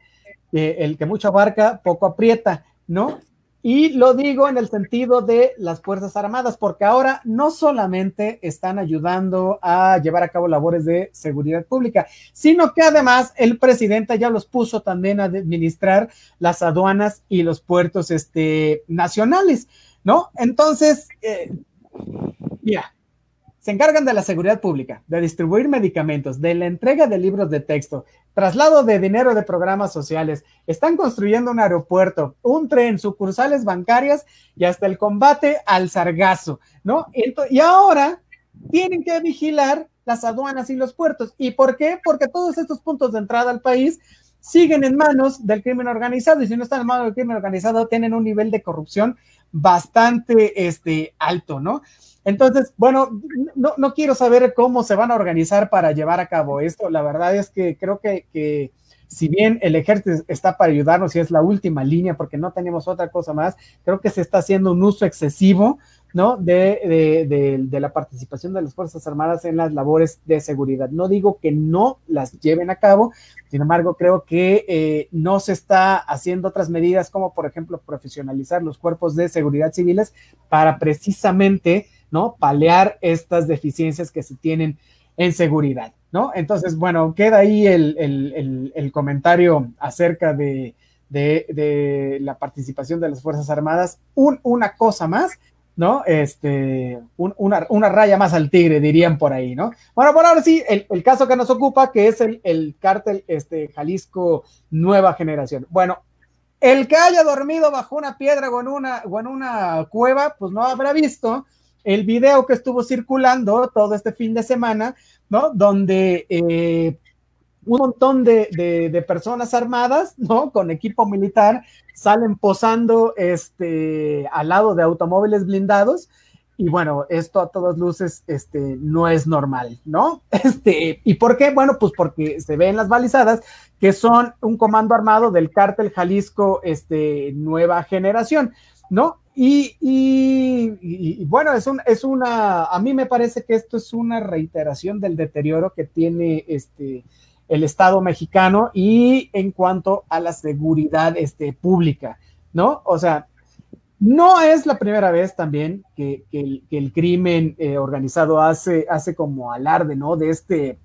el que mucho abarca, poco aprieta, ¿no? Y lo digo en el sentido de las Fuerzas Armadas, porque ahora no solamente están ayudando a llevar a cabo labores de seguridad pública, sino que además el presidente ya los puso también a administrar las aduanas y los puertos este, nacionales, ¿no? Entonces, eh, mira, se encargan de la seguridad pública, de distribuir medicamentos, de la entrega de libros de texto, traslado de dinero de programas sociales, están construyendo un aeropuerto, un tren, sucursales bancarias y hasta el combate al sargazo, ¿no? Y ahora tienen que vigilar las aduanas y los puertos. ¿Y por qué? Porque todos estos puntos de entrada al país siguen en manos del crimen organizado y si no están en manos del crimen organizado tienen un nivel de corrupción bastante este, alto, ¿no? Entonces, bueno, no, no, quiero saber cómo se van a organizar para llevar a cabo esto. La verdad es que creo que, que si bien el ejército está para ayudarnos y es la última línea porque no tenemos otra cosa más, creo que se está haciendo un uso excesivo ¿no? De, de, de, la participación de las Fuerzas Armadas en las labores de seguridad. No digo que no las lleven a cabo, sin embargo, creo que eh, no se está haciendo otras medidas como, por ejemplo, profesionalizar los cuerpos de seguridad civiles para precisamente, ¿no? Palear estas deficiencias que se tienen en seguridad, ¿no? Entonces, bueno, queda ahí el, el, el, comentario acerca de, de, la participación de las Fuerzas Armadas. Un, una cosa más, ¿no? Este, una, una, raya más al tigre, dirían por ahí, ¿no? Bueno, por ahora sí, el, el caso que nos ocupa, que es el, el cártel este, Jalisco Nueva Generación. Bueno, el que haya dormido bajo una piedra o en una, o en una cueva, pues no habrá visto el video que estuvo circulando todo este fin de semana, ¿no? Donde eh, un montón de, personas armadas, ¿no? Con equipo militar, salen posando este, al lado de automóviles blindados. Y bueno, esto a todas luces este, no es normal, ¿no? Este, ¿Y por qué? Bueno, pues porque se ven las balizadas que son un comando armado del cártel Jalisco este, Nueva Generación, ¿no? Y, y, bueno, es, un, es una, a mí me parece que esto es una reiteración del deterioro que tiene este, el Estado mexicano y en cuanto a la seguridad este, pública, ¿no? O sea, no es la primera vez también que, el, crimen eh, organizado hace, hace como alarde, ¿no? De este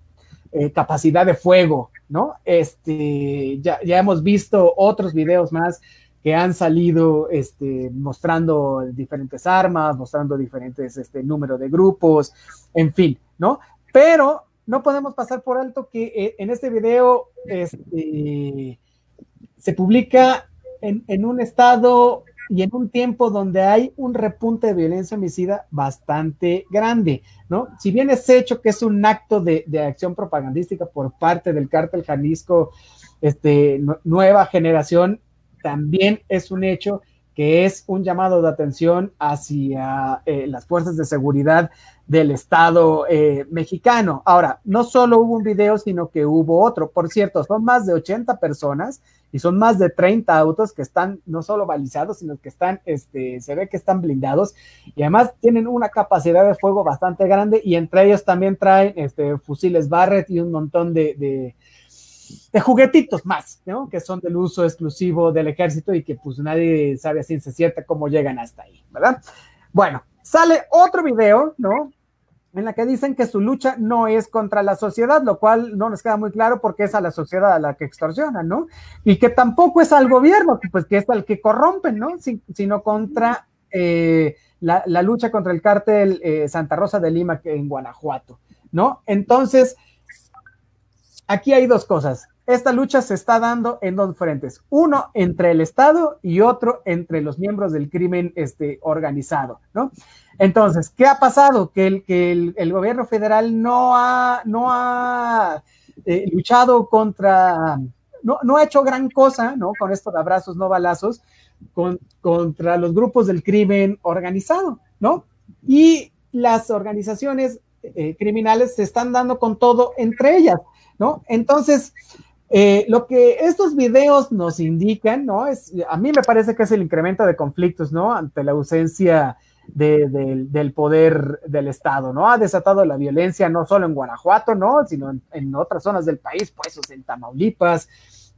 eh, capacidad de fuego, ¿no? Este, ya, ya hemos visto otros videos más que han salido este, mostrando diferentes armas, mostrando diferentes este, número de grupos, en fin, ¿no? Pero no podemos pasar por alto que eh, en este video este, se publica en, un estado y en un tiempo donde hay un repunte de violencia homicida bastante grande, ¿no? Si bien es hecho que es un acto de, acción propagandística por parte del cártel Jalisco, este, nueva generación, también es un hecho que es un llamado de atención hacia eh, las fuerzas de seguridad del Estado eh, mexicano. Ahora, no solo hubo un video, sino que hubo otro. Por cierto, son más de 80 personas y son más de 30 autos que están no solo balizados, sino que están, este, se ve que están blindados y además tienen una capacidad de fuego bastante grande y entre ellos también traen este, fusiles Barrett y un montón de, de, de juguetitos más, ¿no? Que son del uso exclusivo del ejército y que pues nadie sabe a ciencia cierta cómo llegan hasta ahí, ¿verdad? Bueno, sale otro video, ¿no? En la que dicen que su lucha no es contra la sociedad, lo cual no nos queda muy claro porque es a la sociedad a la que extorsionan, ¿no? Y que tampoco es al gobierno, pues que es al que corrompen, ¿no? sino contra eh, la, lucha contra el cártel eh, Santa Rosa de Lima en Guanajuato, ¿no? Entonces, aquí hay dos cosas esta lucha se está dando en dos frentes, uno entre el Estado y otro entre los miembros del crimen este, organizado, ¿no? Entonces, ¿qué ha pasado? Que el, que el, gobierno federal no ha, no ha eh, luchado contra, no, no, ha hecho gran cosa, ¿no? Con esto de abrazos, no balazos, con, contra los grupos del crimen organizado, ¿no? Y las organizaciones eh, criminales se están dando con todo entre ellas, ¿no? Entonces, eh, lo que estos videos nos indican, ¿no? Es, a mí me parece que es el incremento de conflictos, ¿no? Ante la ausencia del poder del Estado, ¿no? Ha desatado la violencia no solo en Guanajuato, ¿no? Sino en, otras zonas del país, pues, en Tamaulipas,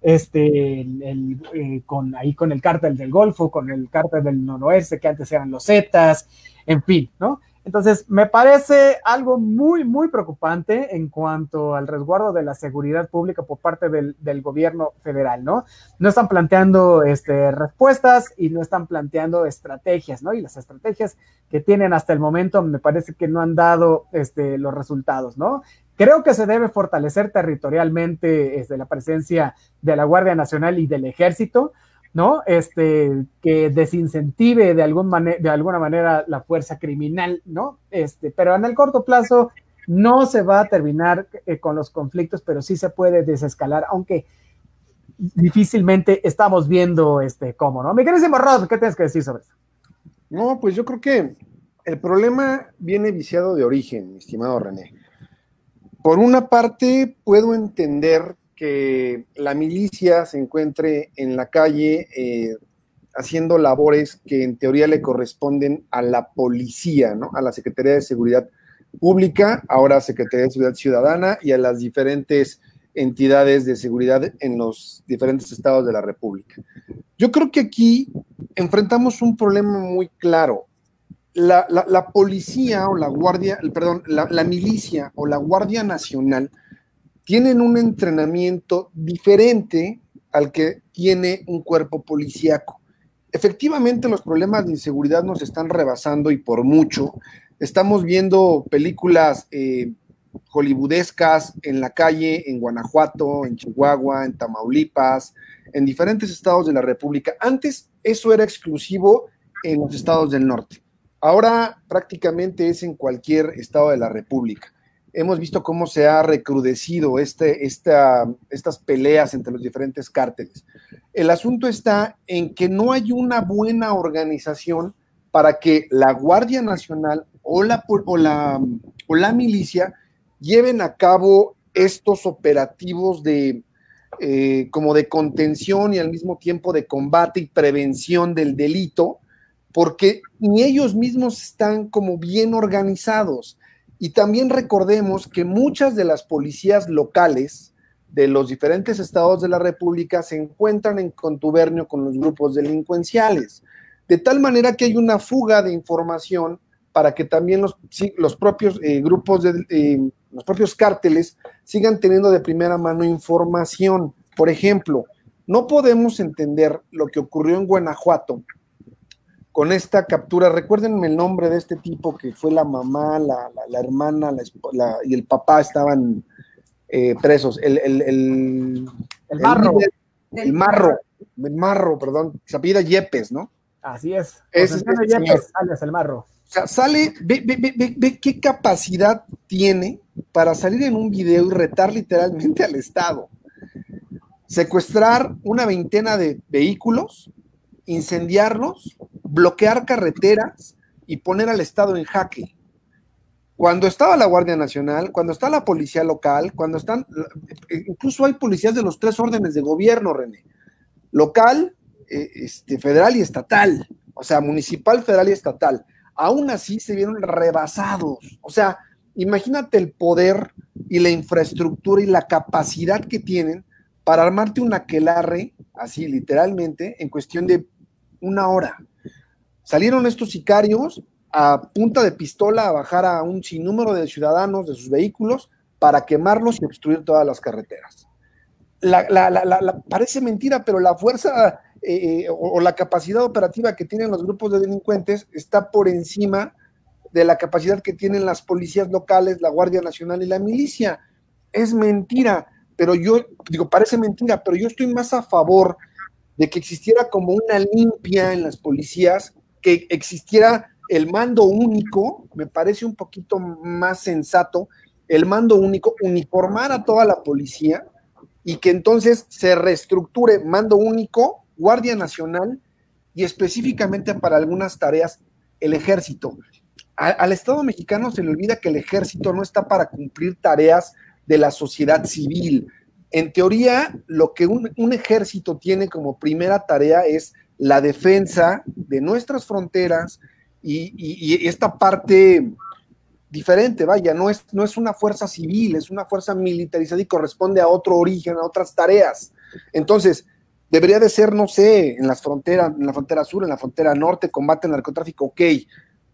este, eh, con, ahí con el cártel del Golfo, con el cártel del Noroeste, que antes eran los Zetas, en fin, ¿no? Entonces, me parece algo muy, muy preocupante en cuanto al resguardo de la seguridad pública por parte del, gobierno federal, ¿no? No están planteando este, respuestas y no están planteando estrategias, ¿no? Y las estrategias que tienen hasta el momento me parece que no han dado este, los resultados, ¿no? Creo que se debe fortalecer territorialmente este, la presencia de la Guardia Nacional y del Ejército, ¿no? Este, que desincentive de, algún de alguna manera la fuerza criminal, ¿no? Este, pero en el corto plazo no se va a terminar eh, con los conflictos, pero sí se puede desescalar, aunque difícilmente estamos viendo este cómo, ¿no? Mi querido Rod, ¿qué tienes que decir sobre eso? No, pues yo creo que el problema viene viciado de origen, mi estimado René. Por una parte, puedo entender que la milicia se encuentre en la calle eh, haciendo labores que en teoría le corresponden a la policía, ¿no? A la Secretaría de Seguridad Pública, ahora Secretaría de Seguridad Ciudadana y a las diferentes entidades de seguridad en los diferentes estados de la República. Yo creo que aquí enfrentamos un problema muy claro. La, policía o la guardia, perdón, la milicia o la Guardia Nacional tienen un entrenamiento diferente al que tiene un cuerpo policíaco. Efectivamente, los problemas de inseguridad nos están rebasando y por mucho. Estamos viendo películas eh, hollywoodescas en la calle, en Guanajuato, en Chihuahua, en Tamaulipas, en diferentes estados de la República. Antes eso era exclusivo en los estados del norte. Ahora prácticamente es en cualquier estado de la República hemos visto cómo se ha recrudecido este, estas peleas entre los diferentes cárteles. El asunto está en que no hay una buena organización para que la Guardia Nacional o la, o la, o la milicia lleven a cabo estos operativos de, eh, como de contención y al mismo tiempo de combate y prevención del delito, porque ni ellos mismos están como bien organizados. Y también recordemos que muchas de las policías locales de los diferentes estados de la República se encuentran en contubernio con los grupos delincuenciales, de tal manera que hay una fuga de información para que también los, los propios eh, grupos, de, eh, los propios cárteles sigan teniendo de primera mano información. Por ejemplo, no podemos entender lo que ocurrió en Guanajuato con esta captura. Recuérdenme el nombre de este tipo que fue la mamá, la, hermana y el papá estaban eh, presos. El, el, el, el marro. El, marro, el marro, perdón. Se apellida Yepes, ¿no? Así es. Es, es Yepes, alias el marro. O sea, sale, ve, ve, ve, ve, qué capacidad tiene para salir en un video y retar literalmente al Estado. Secuestrar una veintena de vehículos, incendiarlos, bloquear carreteras y poner al Estado en jaque. Cuando estaba la Guardia Nacional, cuando está la policía local, cuando están, incluso hay policías de los tres órdenes de gobierno, René, local, eh, este, federal y estatal, o sea, municipal, federal y estatal. Aún así se vieron rebasados. O sea, imagínate el poder y la infraestructura y la capacidad que tienen para armarte un aquelarre, así literalmente, en cuestión de una hora. Salieron estos sicarios a punta de pistola a bajar a un sinnúmero de ciudadanos de sus vehículos para quemarlos y obstruir todas las carreteras. parece mentira, pero la fuerza eh, eh, o, la capacidad operativa que tienen los grupos de delincuentes está por encima de la capacidad que tienen las policías locales, la Guardia Nacional y la milicia. Es mentira, pero yo digo, parece mentira, pero yo estoy más a favor de que existiera como una limpia en las policías, que existiera el mando único, me parece un poquito más sensato, el mando único, uniformar a toda la policía y que entonces se reestructure mando único, Guardia Nacional y específicamente para algunas tareas el ejército. al Estado mexicano se le olvida que el ejército no está para cumplir tareas de la sociedad civil, en teoría, lo que un, ejército tiene como primera tarea es la defensa de nuestras fronteras y, esta parte diferente, vaya, no es, no es una fuerza civil, es una fuerza militarizada y corresponde a otro origen, a otras tareas. Entonces, debería de ser, no sé, en las fronteras, en la frontera sur, en la frontera norte, combate al narcotráfico, ok,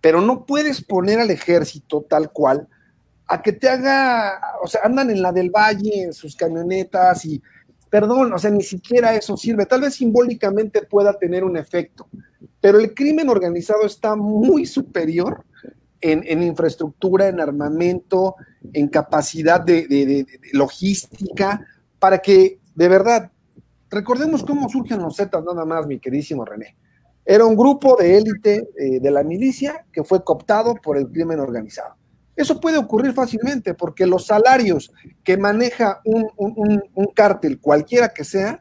pero no puedes poner al ejército tal cual a que te haga, o sea, andan en la del valle, en sus camionetas y, perdón, o sea, ni siquiera eso sirve. Tal vez simbólicamente pueda tener un efecto, pero el crimen organizado está muy superior en, infraestructura, en armamento, en capacidad de, logística, para que de verdad, recordemos cómo surgen los Zetas nada más, mi queridísimo René. Era un grupo de élite eh, de la milicia que fue cooptado por el crimen organizado. Eso puede ocurrir fácilmente porque los salarios que maneja un, un cártel, cualquiera que sea,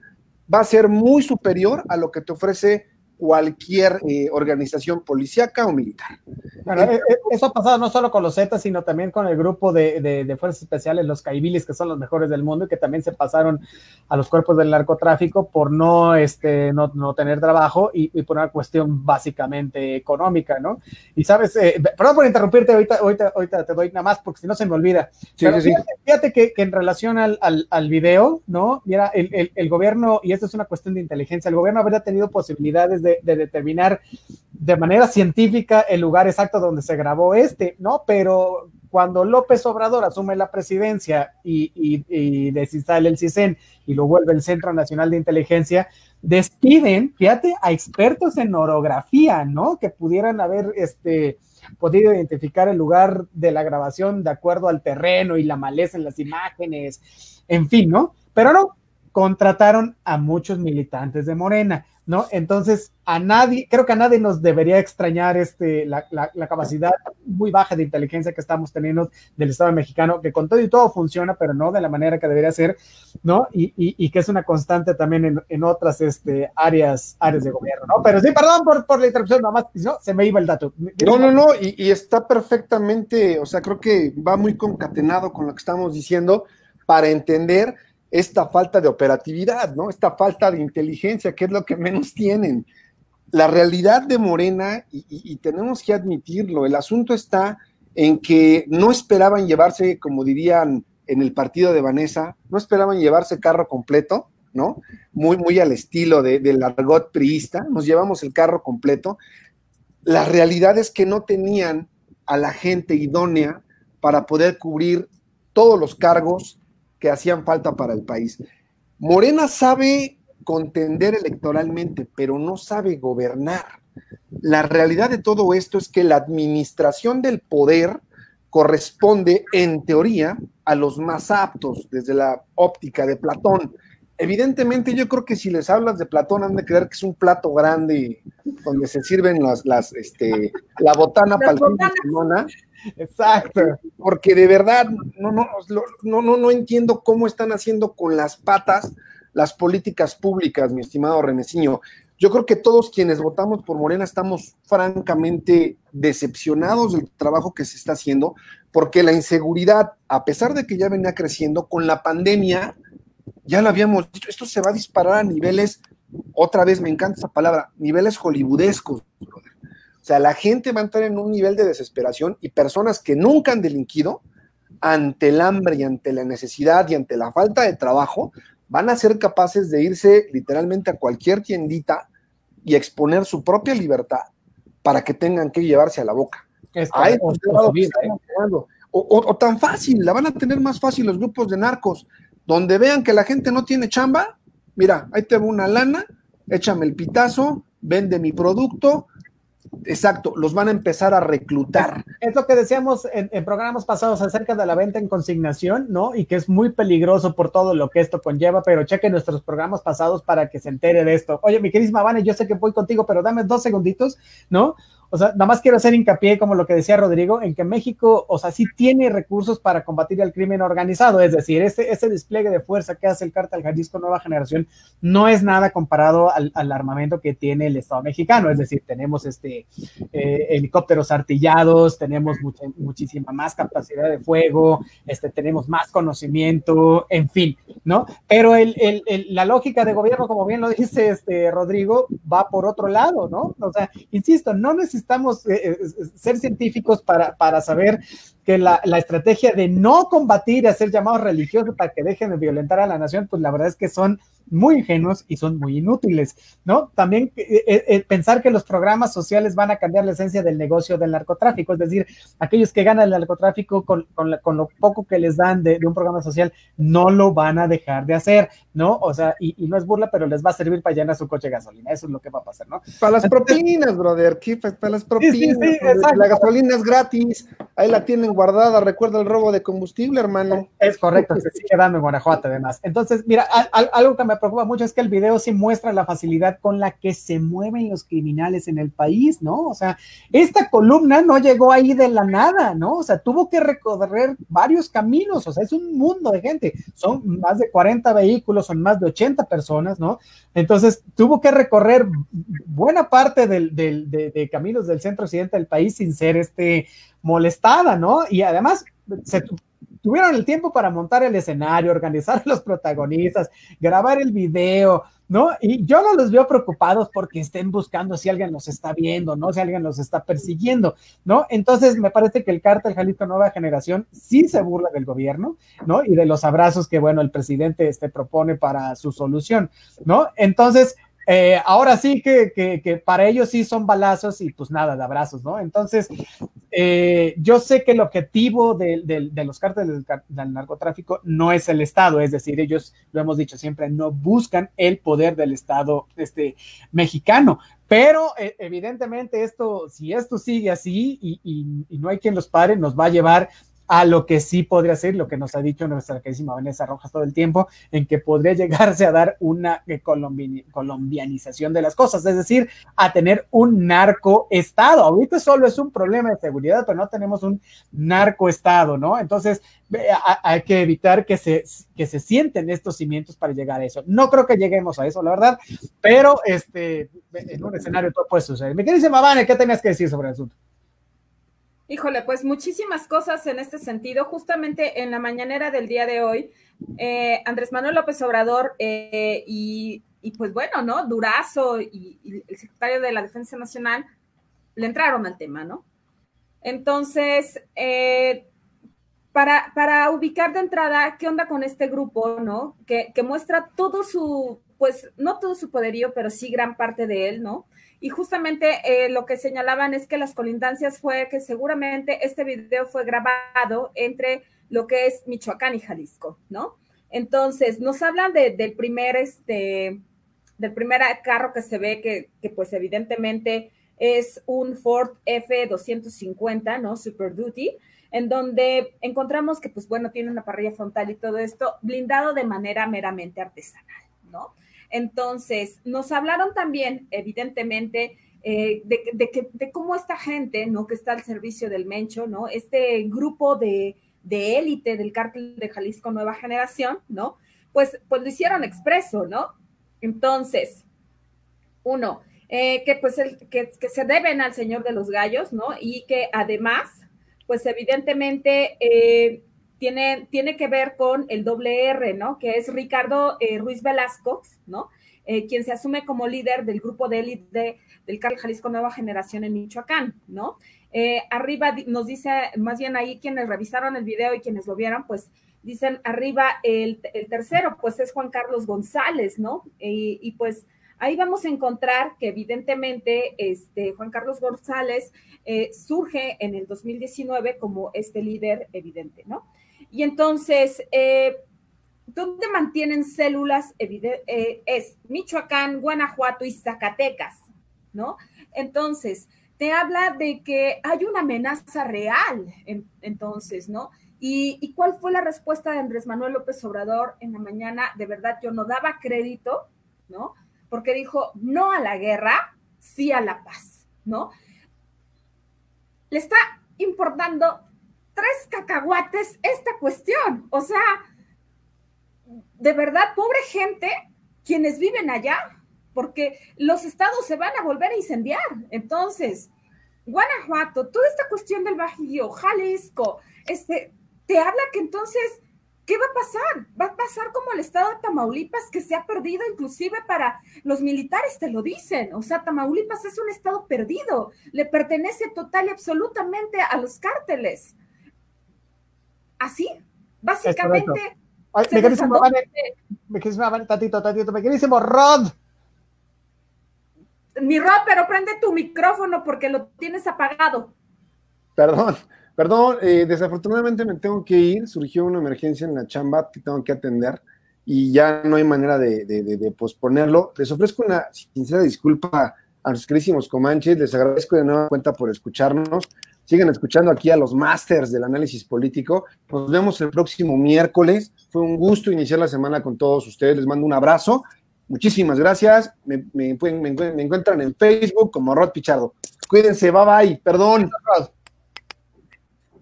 va a ser muy superior a lo que te ofrece cualquier eh, organización policíaca o militar. Eh, eh, eso ha pasado no solo con los Zetas, sino también con el grupo de, fuerzas especiales, los Caibilis, que son los mejores del mundo y que también se pasaron a los cuerpos del narcotráfico por no, este, no, tener trabajo y, por una cuestión básicamente económica, ¿no? Y sabes, perdón por interrumpirte, ahorita, ahorita, te doy nada más porque si no se me olvida. Sí, sí, fíjate, que, en relación al, al, video, ¿no? Mira, el, el, el gobierno, y esto es una cuestión de inteligencia, el gobierno habría tenido posibilidades de de, determinar de manera científica el lugar exacto donde se grabó este, ¿no? Pero cuando López Obrador asume la presidencia y, y, el CISEN y lo vuelve el Centro Nacional de Inteligencia, despiden, fíjate, a expertos en orografía, ¿no? Que pudieran haber este, podido identificar el lugar de la grabación de acuerdo al terreno y la maleza en las imágenes, en fin, ¿no? Pero no, contrataron a muchos militantes de Morena. ¿no? Entonces, a nadie, creo que a nadie nos debería extrañar este, la, capacidad muy baja de inteligencia que estamos teniendo del Estado mexicano, que con todo y todo funciona, pero no de la manera que debería ser, ¿no? Y, que es una constante también en, otras este, áreas, áreas de gobierno, ¿no? Pero sí, perdón por, la interrupción, nada más, no, se me iba el dato. No, no, no, y, y está perfectamente, o sea, creo que va muy concatenado con lo que estamos diciendo para entender esta falta de operatividad, ¿no? Esta falta de inteligencia, que es lo que menos tienen. La realidad de Morena, y, tenemos que admitirlo, el asunto está en que no esperaban llevarse, como dirían en el partido de Vanessa, no esperaban llevarse carro completo, ¿no? Muy, muy al estilo de, del argot priista, nos llevamos el carro completo. La realidad es que no tenían a la gente idónea para poder cubrir todos los cargos, que hacían falta para el país. Morena sabe contender electoralmente, pero no sabe gobernar. La realidad de todo esto es que la administración del poder corresponde, en teoría, a los más aptos desde la óptica de Platón. Evidentemente, yo creo que si les hablas de Platón, han de creer que es un plato grande donde se sirven las, las este, la botana para el fin de semana Exacto. Porque de verdad no, no, no, no, no entiendo cómo están haciendo con las patas las políticas públicas, mi estimado Reneciño. Yo creo que todos quienes votamos por Morena estamos francamente decepcionados del trabajo que se está haciendo, porque la inseguridad, a pesar de que ya venía creciendo, con la pandemia, ya lo habíamos dicho, esto se va a disparar a niveles, otra vez me encanta esa palabra, niveles hollywoodescos, brother. O sea, la gente va a entrar en un nivel de desesperación y personas que nunca han delinquido, ante el hambre y ante la necesidad y ante la falta de trabajo, van a ser capaces de irse literalmente a cualquier tiendita y exponer su propia libertad para que tengan que llevarse a la boca. o, tan fácil, la van a tener más fácil los grupos de narcos, donde vean que la gente no tiene chamba, mira, ahí te una lana, échame el pitazo, vende mi producto, Exacto, los van a empezar a reclutar. Es lo que decíamos en, programas pasados acerca de la venta en consignación, ¿no? Y que es muy peligroso por todo lo que esto conlleva, pero cheque nuestros programas pasados para que se entere de esto. Oye, mi querida Vane, yo sé que voy contigo, pero dame dos segunditos, ¿no? O sea, nada más quiero hacer hincapié, como lo que decía Rodrigo, en que México, o sea, sí tiene recursos para combatir el crimen organizado. Es decir, ese, ese despliegue de fuerza que hace el cártel Jalisco Nueva Generación no es nada comparado al, armamento que tiene el Estado mexicano. Es decir, tenemos este eh, helicópteros artillados, tenemos muchísima más capacidad de fuego, este, tenemos más conocimiento, en fin, ¿no? Pero el, el, la lógica de gobierno, como bien lo dice este Rodrigo, va por otro lado, ¿no? O sea, insisto, no necesitamos necesitamos eh, eh, ser científicos para, para saber que la, la, estrategia de no combatir y hacer llamados religiosos para que dejen de violentar a la nación, pues la verdad es que son muy ingenuos y son muy inútiles, ¿no? También eh, eh, eh, pensar que los programas sociales van a cambiar la esencia del negocio del narcotráfico, es decir, aquellos que ganan el narcotráfico con, lo poco que les dan de, un programa social, no lo van a dejar de hacer, ¿no? O sea, y, no es burla, pero les va a servir para llenar su coche de gasolina, eso es lo que va a pasar, ¿no? Para las propinas, brother, para las propinas, la gasolina es gratis, ahí la tienen guardada, recuerda el robo de combustible, hermano. Es correcto, se sigue dando en Guanajuato además. Entonces, mira, algo que me preocupa mucho es que el video sí muestra la facilidad con la que se mueven los criminales en el país, ¿no? O sea, esta columna no llegó ahí de la nada, ¿no? O sea, tuvo que recorrer varios caminos, o sea, es un mundo de gente, son más de 40 vehículos, son más de 80 personas, ¿no? Entonces, tuvo que recorrer buena parte del, de, caminos del centro occidente del país sin ser este molestada, ¿no? Y además, se tuvieron el tiempo para montar el escenario, organizar a los protagonistas, grabar el video, ¿no? Y yo no los veo preocupados porque estén buscando si alguien los está viendo, ¿no? Si alguien los está persiguiendo, ¿no? Entonces me parece que el cártel Jalisco Nueva Generación sí se burla del gobierno, ¿no? Y de los abrazos que, bueno, el presidente este propone para su solución, ¿no? Entonces, eh, ahora sí que, para ellos sí son balazos y pues nada, de abrazos, ¿no? Entonces, eh, yo sé que el objetivo de, los cárteles del, narcotráfico no es el Estado, es decir, ellos, lo hemos dicho siempre, no buscan el poder del Estado este, mexicano, pero eh, evidentemente esto, si esto sigue así y, y no hay quien los pare, nos va a llevar a lo que sí podría ser, lo que nos ha dicho nuestra queridísima Vanessa Rojas todo el tiempo, en que podría llegarse a dar una eh, colombianización de las cosas, es decir, a tener un narcoestado. Ahorita solo es un problema de seguridad, pero no tenemos un narcoestado, ¿no? Entonces, hay que evitar que se, que se sienten estos cimientos para llegar a eso. No creo que lleguemos a eso, la verdad, pero este, en un escenario todo puede suceder. Mi queridísima Vane, ¿qué tenías que decir sobre el asunto? Híjole, pues muchísimas cosas en este sentido. Justamente en la mañanera del día de hoy, eh, Andrés Manuel López Obrador eh, y, pues bueno, ¿no? Durazo y, el secretario de la Defensa Nacional le entraron al tema, ¿no? Entonces, eh, para, para, ubicar de entrada qué onda con este grupo, ¿no? Que, que muestra todo su, pues no todo su poderío, pero sí gran parte de él, ¿no? Y justamente eh, lo que señalaban es que las colindancias fue que seguramente este video fue grabado entre lo que es Michoacán y Jalisco, ¿no? Entonces, nos hablan del primer, este, del carro que se ve que, que pues evidentemente es un Ford F250, ¿no? Super Duty, en donde encontramos que, pues bueno, tiene una parrilla frontal y todo esto blindado de manera meramente artesanal, ¿no? Entonces, nos hablaron también, evidentemente, eh, de, cómo esta gente, ¿no? Que está al servicio del Mencho, ¿no? Este grupo de, élite del cártel de Jalisco Nueva Generación, ¿no? Pues, pues lo hicieron expreso, ¿no? Entonces, uno, eh, que pues que, se deben al Señor de los Gallos, ¿no? Y que además, pues evidentemente eh, tiene, tiene que ver con el doble R, ¿no? Que es Ricardo eh, Ruiz Velasco, ¿no? Eh, quien se asume como líder del grupo de élite del Carl Jalisco Nueva Generación en Michoacán, ¿no? Eh, arriba nos dice, más bien ahí quienes revisaron el video y quienes lo vieron, pues dicen arriba el, tercero, pues es Juan Carlos González, ¿no? y pues ahí vamos a encontrar que evidentemente este, Juan Carlos González surge en el 2019 como este líder evidente, ¿no? Y entonces, eh, ¿dónde mantienen células? Eh, es Michoacán, Guanajuato y Zacatecas, ¿no? Entonces, te habla de que hay una amenaza real, entonces, ¿no? ¿Y, ¿Y, cuál fue la respuesta de Andrés Manuel López Obrador en la mañana? De verdad, yo no daba crédito, ¿no? Porque dijo, no a la guerra, sí a la paz, ¿no? Le está importando tres cacahuates esta cuestión. O sea, de verdad, pobre gente, quienes viven allá, porque los estados se van a volver a incendiar. Entonces, Guanajuato, toda esta cuestión del Bajío, Jalisco, este, te habla que entonces, ¿qué va a pasar? Va a pasar como el estado de Tamaulipas, que se ha perdido inclusive para los militares, te lo dicen. O sea, Tamaulipas es un estado perdido, le pertenece total y absolutamente a los cárteles así. Básicamente, Ay, me querísimo, vale, me querísimo, vale, tantito, tantito, me querísimo, Rod. Mi Rod, pero prende tu micrófono porque lo tienes apagado. Perdón, perdón, eh, desafortunadamente me tengo que ir, surgió una emergencia en la chamba que tengo que atender y ya no hay manera de, de, de, de posponerlo. Les ofrezco una sincera disculpa a nuestros querísimos Comanches, les agradezco de nueva cuenta por escucharnos. Sigan escuchando aquí a los masters del análisis político. Nos vemos el próximo miércoles. Fue un gusto iniciar la semana con todos ustedes. Les mando un abrazo. Muchísimas gracias. Me, me, me, me encuentran en Facebook como Rod Pichardo. Cuídense, bye bye. Perdón.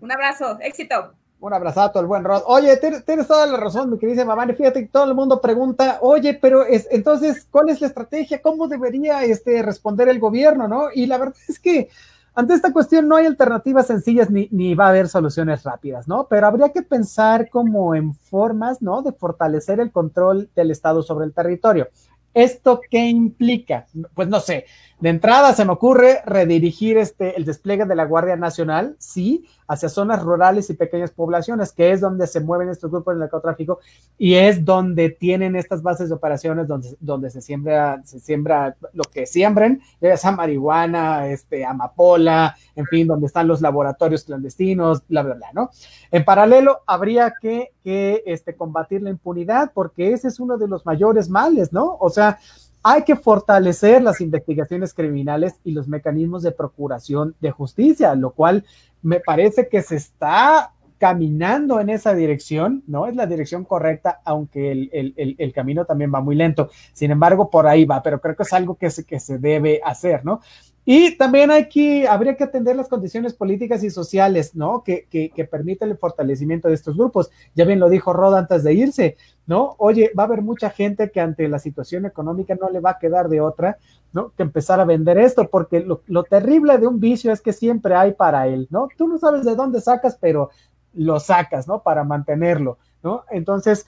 Un abrazo, éxito. Un abrazazo al buen Rod. Oye, tienes toda la razón, mi querida mamá. Fíjate que todo el mundo pregunta, oye, pero es, entonces, ¿cuál es la estrategia? ¿Cómo debería este, responder el gobierno? ¿no? Y la verdad es que ante esta cuestión no hay alternativas sencillas ni, ni va a haber soluciones rápidas, ¿no? Pero habría que pensar como en formas, ¿no? De fortalecer el control del Estado sobre el territorio. ¿Esto qué implica? Pues no sé, de entrada se me ocurre redirigir este, el despliegue de la Guardia Nacional, sí, hacia zonas rurales y pequeñas poblaciones, que es donde se mueven estos grupos de narcotráfico y es donde tienen estas bases de operaciones donde, donde se siembra, se siembra lo que siembren, ya sea marihuana, este, amapola, en fin, donde están los laboratorios clandestinos, bla, bla, bla, ¿no? En paralelo, habría que, que este, combatir la impunidad, porque ese es uno de los mayores males, ¿no? O sea, hay que fortalecer las investigaciones criminales y los mecanismos de procuración de justicia, lo cual me parece que se está caminando en esa dirección, ¿no? Es la dirección correcta, aunque el, el, el, camino también va muy lento. Sin embargo, por ahí va, pero creo que es algo que se, que se debe hacer, ¿no? Y también hay que, habría que atender las condiciones políticas y sociales, ¿no? Que, que, permiten el fortalecimiento de estos grupos. Ya bien lo dijo Rod antes de irse, ¿no? Oye, va a haber mucha gente que ante la situación económica no le va a quedar de otra, ¿no? Que empezar a vender esto, porque lo, lo terrible de un vicio es que siempre hay para él, ¿no? Tú no sabes de dónde sacas, pero lo sacas, ¿no? Para mantenerlo, ¿no? Entonces,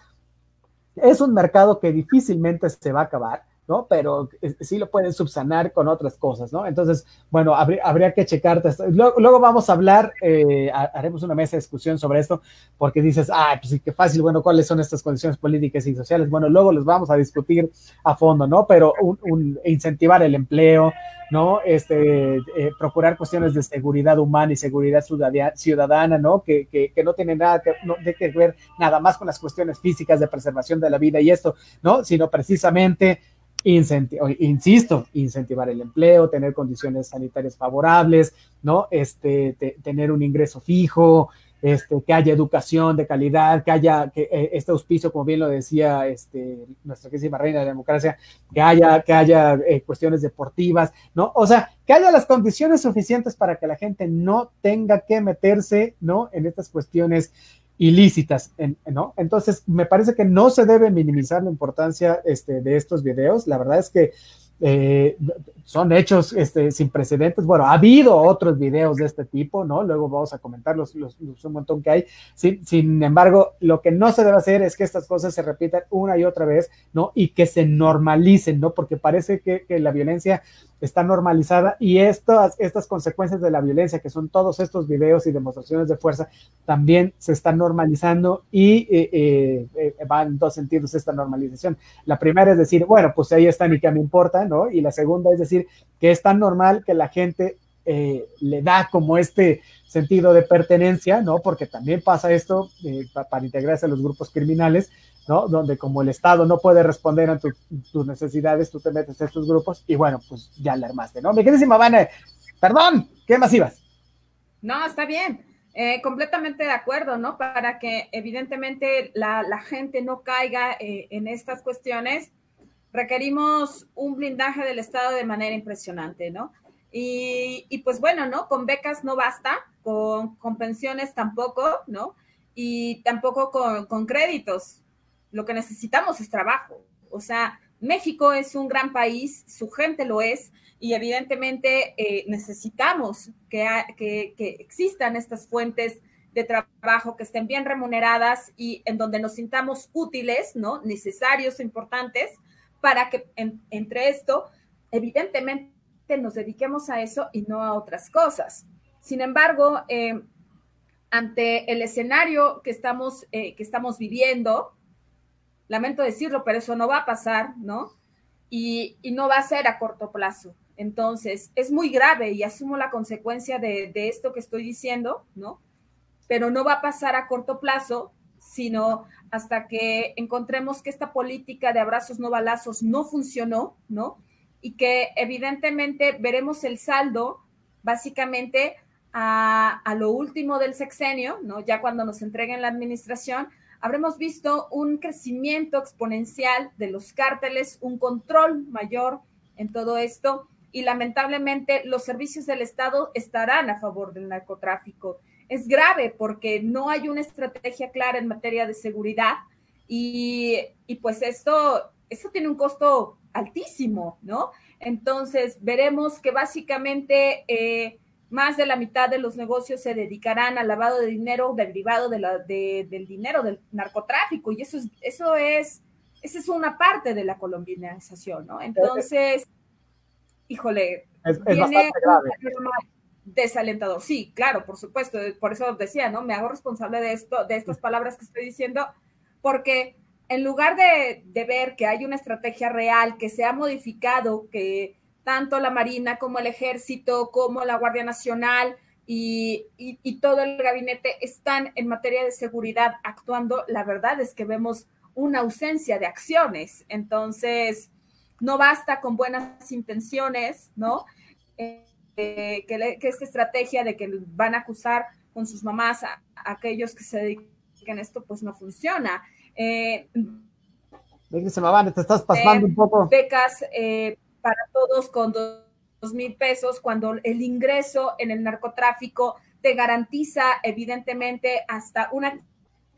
es un mercado que difícilmente se va a acabar. ¿No? Pero sí lo pueden subsanar con otras cosas, ¿no? Entonces, bueno, habría, que checarte. Luego, luego, vamos a hablar, eh, haremos una mesa de discusión sobre esto, porque dices, ah, pues sí, qué fácil, bueno, ¿cuáles son estas condiciones políticas y sociales? Bueno, luego los vamos a discutir a fondo, ¿no? Pero un, incentivar el empleo, ¿no? Este, eh, procurar cuestiones de seguridad humana y seguridad ciudadana, ¿no? Que, que, que no tienen nada que, no, de que ver nada más con las cuestiones físicas de preservación de la vida y esto, ¿no? Sino precisamente insisto, incentivar el empleo, tener condiciones sanitarias favorables, ¿no? Este, te, tener un ingreso fijo, este, que haya educación de calidad, que haya que, eh, este auspicio, como bien lo decía este, nuestra querísima reina de la democracia, que haya, que haya eh, cuestiones deportivas, ¿no? O sea, que haya las condiciones suficientes para que la gente no tenga que meterse, ¿no? En estas cuestiones ilícitas, ¿no? Entonces, me parece que no se debe minimizar la importancia este, de estos videos. La verdad es que eh, son hechos este, sin precedentes. Bueno, ha habido otros videos de este tipo, ¿no? Luego vamos a comentar los, un montón que hay. Sin, embargo, lo que no se debe hacer es que estas cosas se repitan una y otra vez, ¿no? Y que se normalicen, ¿no? Porque parece que la violencia está normalizada y estas, estas consecuencias de la violencia, que son todos estos videos y demostraciones de fuerza, también se están normalizando y eh, eh, van en dos sentidos esta normalización. La primera es decir, bueno, pues ahí están y que me importa, ¿no? Y la segunda es decir, que es tan normal que la gente eh, le da como este sentido de pertenencia, ¿no? Porque también pasa esto eh, para integrarse a los grupos criminales, ¿no? Donde como el Estado no puede responder a tu, tus necesidades, tú te metes a estos grupos y bueno, pues ya le armaste, ¿no? Me querísima Vane, perdón, ¿qué más ibas? No, está bien. Eh, completamente de acuerdo, ¿no? Para que evidentemente la, la gente no caiga eh, en estas cuestiones, requerimos un blindaje del Estado de manera impresionante, ¿no? Y, y pues bueno, ¿no? Con becas no basta, con, con pensiones tampoco, ¿no? Y tampoco con, con créditos lo que necesitamos es trabajo. O sea, México es un gran país, su gente lo es, y evidentemente eh, necesitamos que, existan estas fuentes de trabajo que estén bien remuneradas y en donde nos sintamos útiles, ¿no? Necesarios, importantes, para que en, entre esto, evidentemente, nos dediquemos a eso y no a otras cosas. Sin embargo, eh, ante el escenario que estamos, eh, que estamos viviendo, lamento decirlo, pero eso no va a pasar, ¿no? Y, no va a ser a corto plazo. Entonces, es muy grave y asumo la consecuencia de, esto que estoy diciendo, ¿no? Pero no va a pasar a corto plazo, sino hasta que encontremos que esta política de abrazos no balazos no funcionó, ¿no? Y que evidentemente veremos el saldo básicamente a, lo último del sexenio, ¿no? Ya cuando nos entreguen la administración, habremos visto un crecimiento exponencial de los cárteles, un control mayor en todo esto y lamentablemente los servicios del Estado estarán a favor del narcotráfico es grave porque no hay una estrategia clara en materia de seguridad y, pues esto, esto tiene un costo altísimo, ¿no? Entonces, veremos que básicamente eh, más de la mitad de los negocios se dedicarán al lavado de dinero derivado de la, del dinero del narcotráfico y eso es, eso es, esa es una parte de la colombianización, ¿no? Entonces, híjole, es, bastante grave desalentador. Sí, claro, por supuesto, por eso decía, ¿no? Me hago responsable de esto, de estas palabras que estoy diciendo, porque en lugar de, ver que hay una estrategia real que se ha modificado, que tanto la Marina como el Ejército, como la Guardia Nacional y, y todo el gabinete están en materia de seguridad actuando, la verdad es que vemos una ausencia de acciones. Entonces, no basta con buenas intenciones, ¿no? Eh, que, esta estrategia de que van a acusar con sus mamás a, aquellos que se dedican a esto, pues no funciona. Eh, se me te estás pasando un poco. Becas eh, para todos con dos mil pesos, cuando el ingreso en el narcotráfico te garantiza, evidentemente, hasta una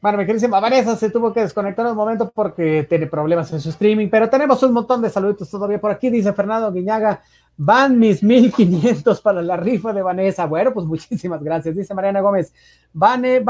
bueno, mi queridísima Vanessa se tuvo que desconectar un momento porque tiene problemas en su streaming, pero tenemos un montón de saluditos todavía por aquí. Dice Fernando Guiñaga, Van mis 1500 para la rifa de Vanessa. Bueno, pues muchísimas gracias. Dice Mariana Gómez. Vane,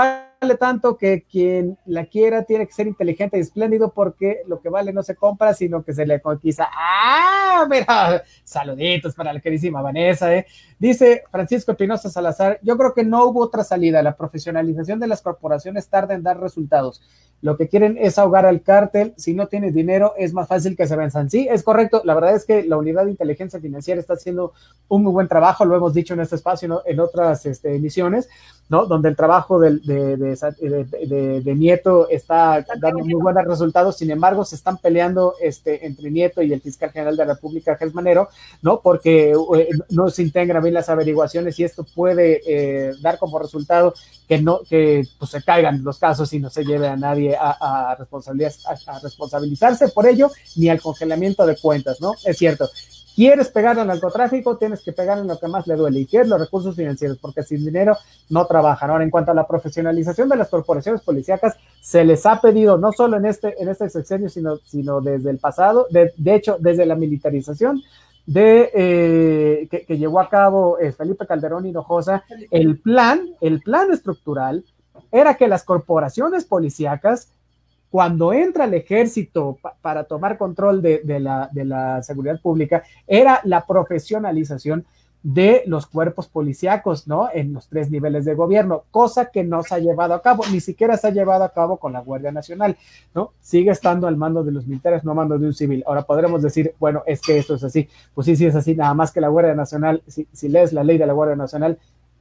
vale tanto que quien la quiera tiene que ser inteligente y espléndido porque lo que vale no se compra, sino que se le conquista. Ah, mira, saluditos para la queridísima Vanessa. ¿eh? Dice Francisco Espinosa Salazar, yo creo que no hubo otra salida. La profesionalización de las corporaciones tarda en dar resultados. Lo que quieren es ahogar al cártel. Si no tienes dinero, es más fácil que se venzan. Sí, es correcto. La verdad es que la unidad de inteligencia financiera está haciendo un muy buen trabajo. Lo hemos dicho en este espacio, en otras este, emisiones, ¿no? Donde el trabajo de, de, Nieto está dando muy buenos resultados. Sin embargo, se están peleando este, entre Nieto y el fiscal general de la República, Manero, ¿no? Porque eh, no se integran bien las averiguaciones y esto puede eh, dar como resultado que no que pues, se caigan los casos y no se lleve a nadie a, a, responsabilizarse por ello ni al congelamiento de cuentas, ¿no? Es cierto. ¿Quieres pegar al narcotráfico? Tienes que pegar en lo que más le duele. ¿Y qué es los recursos financieros? Porque sin dinero no trabajan. Ahora, en cuanto a la profesionalización de las corporaciones policíacas, se les ha pedido, no solo en este, en este sexenio, sino, sino desde el pasado, de, de hecho, desde la militarización, de eh, que, llevó a cabo eh, Felipe Calderón Hinojosa, el plan, el plan estructural era que las corporaciones policíacas, cuando entra el ejército para tomar control de, la, seguridad pública, era la profesionalización de los cuerpos policíacos, ¿no? En los tres niveles de gobierno, cosa que no se ha llevado a cabo, ni siquiera se ha llevado a cabo con la Guardia Nacional, ¿no? Sigue estando al mando de los militares, no al mando de un civil. Ahora podremos decir, bueno, es que esto es así. Pues sí, sí es así, nada más que la Guardia Nacional, si lees la ley de la Guardia Nacional,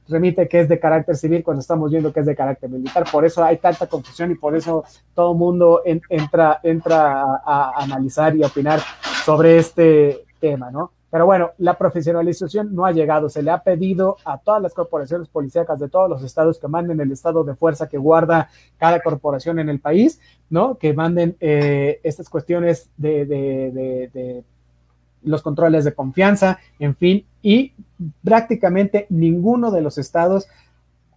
remite que es de carácter civil cuando estamos viendo que es de carácter militar. Por eso hay tanta confusión y por eso todo el mundo entra, entra a analizar y opinar sobre este tema, ¿no? Pero bueno, la profesionalización no ha llegado. Se le ha pedido a todas las corporaciones policíacas de todos los estados que manden el estado de fuerza que guarda cada corporación en el país, ¿no? Que manden eh, estas cuestiones de, de, de los controles de confianza, en fin, y prácticamente ninguno de los estados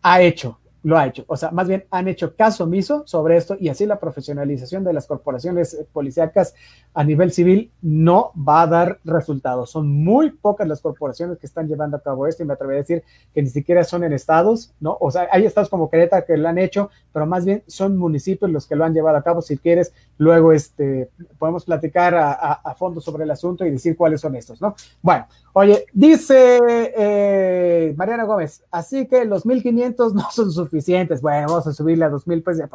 ha hecho lo ha hecho. O sea, más bien han hecho caso omiso sobre esto y así la profesionalización de las corporaciones policíacas a nivel civil no va a dar resultados. Son muy pocas las corporaciones que están llevando a cabo esto y me atrevo a decir que ni siquiera son en estados, ¿no? O sea, hay estados como Querétaro que lo han hecho, pero más bien son municipios los que lo han llevado a cabo. Si quieres, luego este, podemos platicar a, fondo sobre el asunto y decir cuáles son estos, ¿no? Bueno, oye, dice eh, Mariana Gómez, así que los 1500 no son suficientes suficientes. Bueno, vamos a subirle a dos mil pesos.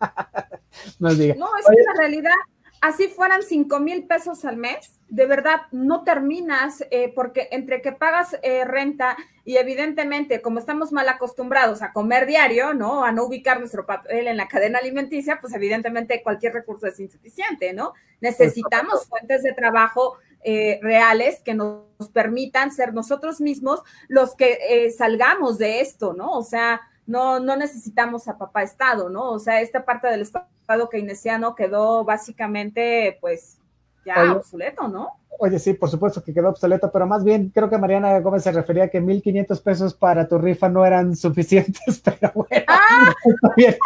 no, diga. no, es que la realidad, así fueran cinco mil pesos al mes, de verdad no terminas, eh, porque entre que pagas eh, renta y evidentemente, como estamos mal acostumbrados a comer diario, ¿no? A no ubicar nuestro papel en la cadena alimenticia, pues evidentemente cualquier recurso es insuficiente, ¿no? Necesitamos fuentes de trabajo eh, reales que nos permitan ser nosotros mismos los que salgamos de esto, ¿no? O sea, no, no necesitamos a papá Estado, ¿no? O sea, esta parte del Estado keynesiano quedó básicamente, pues, ya obsoleto, ¿no? Oye, sí, por supuesto que quedó obsoleto, pero más bien creo que Mariana Gómez se refería a que 1.500 pesos para tu rifa no eran suficientes, pero bueno, ¡Ah! está bien.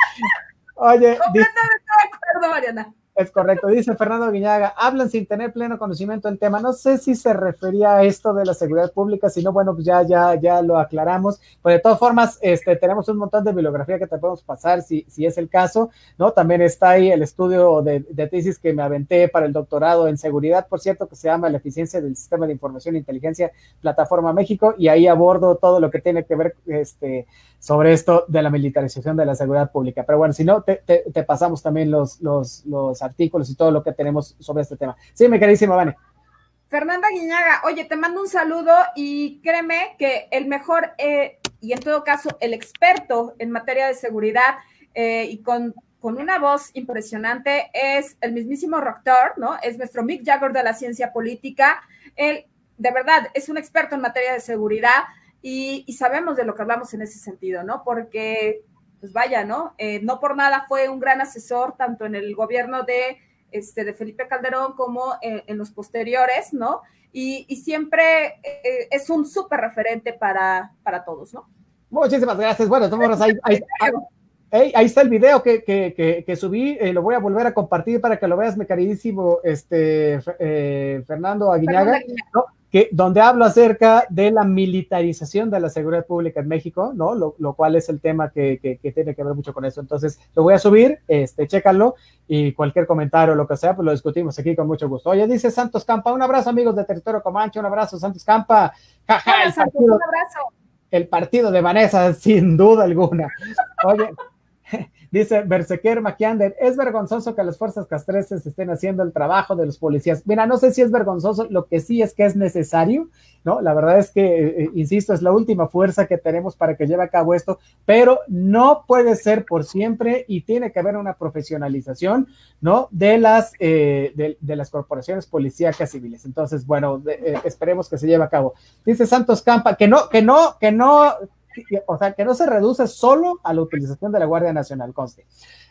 Oye, completamente de acuerdo, Mariana. Es correcto, dice Fernando Guiñaga, hablan sin tener pleno conocimiento del tema. No sé si se refería a esto de la seguridad pública, si no, bueno, pues ya, ya, ya lo aclaramos. Pero de todas formas, este, tenemos un montón de bibliografía que te podemos pasar si, si es el caso, ¿no? También está ahí el estudio de, de, tesis que me aventé para el doctorado en seguridad, por cierto, que se llama La eficiencia del sistema de información e inteligencia, Plataforma México, y ahí abordo todo lo que tiene que ver, este, sobre esto de la militarización de la seguridad pública. Pero bueno, si no, te, te, pasamos también los, los, artículos y todo lo que tenemos sobre este tema. Sí, mi queridísima Vane. Fernanda Guiñaga, oye, te mando un saludo y créeme que el mejor, eh, y en todo caso, el experto en materia de seguridad eh, y con, con una voz impresionante es el mismísimo Rector, ¿no? Es nuestro Mick Jagger de la ciencia política. Él, de verdad, es un experto en materia de seguridad y, sabemos de lo que hablamos en ese sentido, ¿no? Porque, pues vaya, ¿no? Eh, no por nada fue un gran asesor tanto en el gobierno de, este, de Felipe Calderón como en, los posteriores, ¿no? Y, siempre eh, es un súper referente para, para todos, ¿no? Muchísimas gracias. Bueno, estamos ahí, ahí, ahí, está el video que, que, que, subí, eh, lo voy a volver a compartir para que lo veas, mi queridísimo este, Fernando Aguiñaga. ¿no? Que, donde hablo acerca de la militarización de la seguridad pública en México, ¿no? Lo, lo cual es el tema que, que, tiene que ver mucho con eso. Entonces, lo voy a subir, este, chécalo, y cualquier comentario o lo que sea, pues lo discutimos aquí con mucho gusto. Oye, dice Santos Campa, un abrazo, amigos de Territorio Comanche, un abrazo, Santos Campa. Hola, Santos, un abrazo. El partido de Vanessa, sin duda alguna. Oye, Dice Bersequer Maquiander, es vergonzoso que las fuerzas castreses estén haciendo el trabajo de los policías. Mira, no sé si es vergonzoso, lo que sí es que es necesario, ¿no? La verdad es que, eh, eh, insisto, es la última fuerza que tenemos para que lleve a cabo esto, pero no puede ser por siempre y tiene que haber una profesionalización, ¿no? De las, eh, de, las corporaciones policíacas civiles. Entonces, bueno, esperemos que se lleve a cabo. Dice Santos Campa, que no, que no, que no o sea, que no se reduce solo a la utilización de la Guardia Nacional, conste.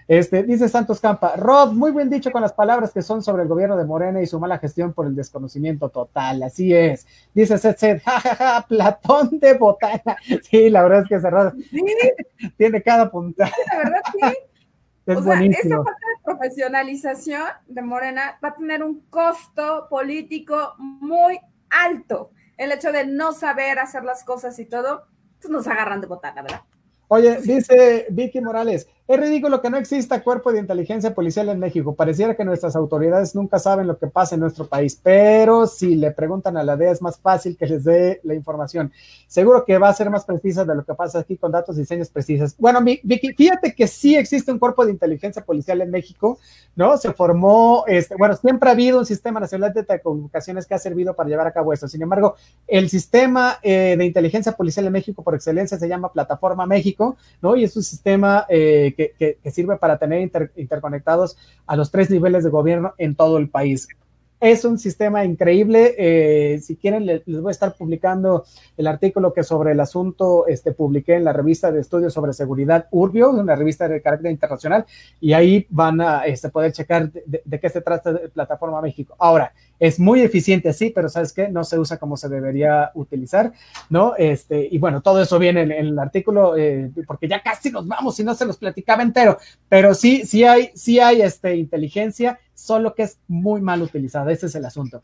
Este, dice Santos Campa, Rod, muy bien dicho con las palabras que son sobre el gobierno de Morena y su mala gestión por el desconocimiento total, así es. Dice Seth, jajaja, Platón de botana. Sí, la verdad es que cerrado. Tiene cada punta. La verdad, sí. Es o sea, esta parte de profesionalización de Morena va a tener un costo político muy alto. El hecho de no saber hacer las cosas y todo, nos agarran de botana, ¿verdad? Oye, dice Vicky Morales, es ridículo que no exista cuerpo de inteligencia policial en México. Pareciera que nuestras autoridades nunca saben lo que pasa en nuestro país, pero si le preguntan a la DEA es más fácil que les dé la información. Seguro que va a ser más precisa de lo que pasa aquí con datos y señas precisas. Bueno, Vicky, fíjate que sí existe un cuerpo de inteligencia policial en México, ¿no? Se formó, este, bueno, siempre ha habido un sistema nacional de telecomunicaciones que ha servido para llevar a cabo esto. Sin embargo, el sistema eh, de inteligencia policial en México por excelencia se llama Plataforma México, ¿no? Y es un sistema eh, que que, sirve para tener interconectados a los tres niveles de gobierno en todo el país. Es un sistema increíble. Eh, si quieren, les, voy a estar publicando el artículo que sobre el asunto este, publiqué en la revista de estudios sobre seguridad Urbio, una revista de carácter internacional, y ahí van a este, poder checar de, qué se trata de Plataforma México. Ahora, es muy eficiente, sí, pero ¿sabes qué? No se usa como se debería utilizar, ¿no? Este, y bueno, todo eso viene en, el artículo, eh, porque ya casi nos vamos y no se los platicaba entero, pero sí, sí hay, sí hay este, inteligencia solo que es muy mal utilizada. Ese es el asunto.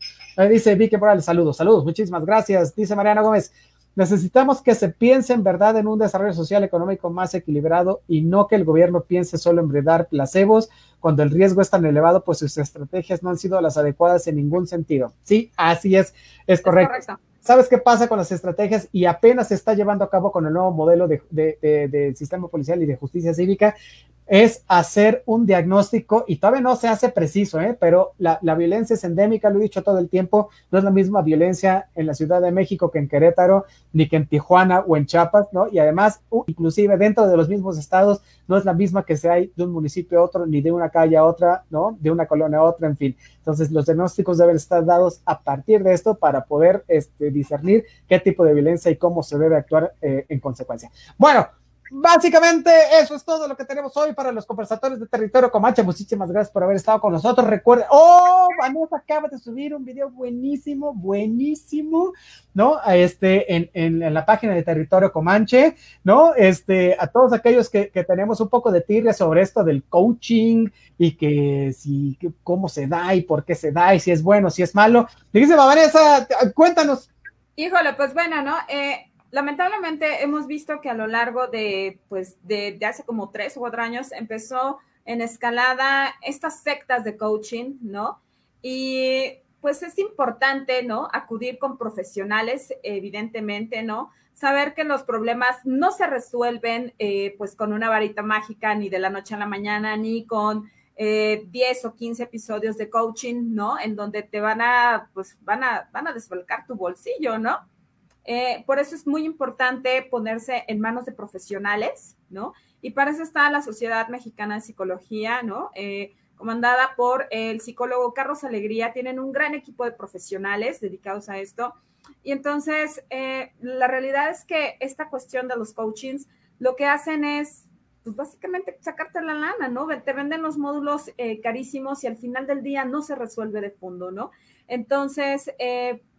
dice Vicky Morales, saludos, saludos, muchísimas gracias. Dice Mariana Gómez, necesitamos que se piense en verdad en un desarrollo social económico más equilibrado y no que el gobierno piense solo en bredar placebos cuando el riesgo es tan elevado, pues sus estrategias no han sido las adecuadas en ningún sentido. Sí, así es, es correcto. ¿sabes qué pasa con las estrategias? Y apenas se está llevando a cabo con el nuevo modelo de, de sistema policial y de justicia cívica, es hacer un diagnóstico y todavía no se hace preciso, ¿eh? pero la, la, violencia es endémica, lo he dicho todo el tiempo, no es la misma violencia en la Ciudad de México que en Querétaro, ni que en Tijuana o en Chiapas, ¿no? Y además, inclusive dentro de los mismos estados, no es la misma que se hay de un municipio a otro, ni de una calle a otra, ¿no? De una colonia a otra, en fin. Entonces, los diagnósticos deben estar dados a partir de esto para poder este, discernir qué tipo de violencia y cómo se debe actuar eh, en consecuencia. Bueno, Básicamente, eso es todo lo que tenemos hoy para los conversatorios de territorio Comanche. Muchísimas gracias por haber estado con nosotros. Recuerden, oh, Vanessa acaba de subir un video buenísimo, buenísimo, ¿no? Este, en, en, la página de territorio Comanche, ¿no? Este, a todos aquellos que, que tenemos un poco de tirria sobre esto del coaching y que si, cómo se da y por qué se da y si es bueno, si es malo. Dice Vanessa, cuéntanos. Híjole, pues bueno, ¿no? Eh, lamentablemente hemos visto que a lo largo de, pues, de, hace como tres o cuatro años empezó en escalada estas sectas de coaching, ¿no? Y pues es importante, ¿no? Acudir con profesionales, evidentemente, ¿no? Saber que los problemas no se resuelven eh, pues con una varita mágica ni de la noche a la mañana, ni con eh, 10 o 15 episodios de coaching, ¿no? En donde te van a, pues van a, van a tu bolsillo, ¿no? Eh, por eso es muy importante ponerse en manos de profesionales, ¿no? Y para eso está la Sociedad Mexicana de Psicología, ¿no? Eh, comandada por el psicólogo Carlos Alegría. Tienen un gran equipo de profesionales dedicados a esto. Y entonces, eh, la realidad es que esta cuestión de los coachings, lo que hacen es, pues básicamente sacarte la lana, ¿no? Te venden los módulos carísimos y al final del día no se resuelve de fondo, ¿no? Entonces,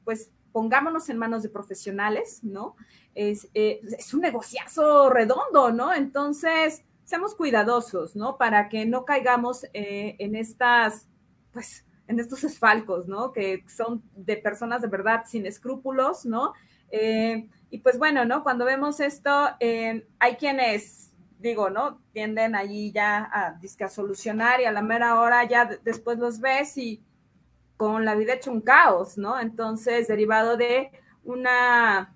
pues pongámonos en manos de profesionales, ¿no? Es, eh, es, un negociazo redondo, ¿no? Entonces, seamos cuidadosos, ¿no? Para que no caigamos eh, en estas, pues, en estos esfalcos, ¿no? Que son de personas de verdad sin escrúpulos, ¿no? Eh, y pues bueno, ¿no? Cuando vemos esto, hay quienes, digo, ¿no? Tienden allí ya a, a solucionar y a la mera hora ya después los ves y con la vida hecho un caos, ¿no? Entonces, derivado de una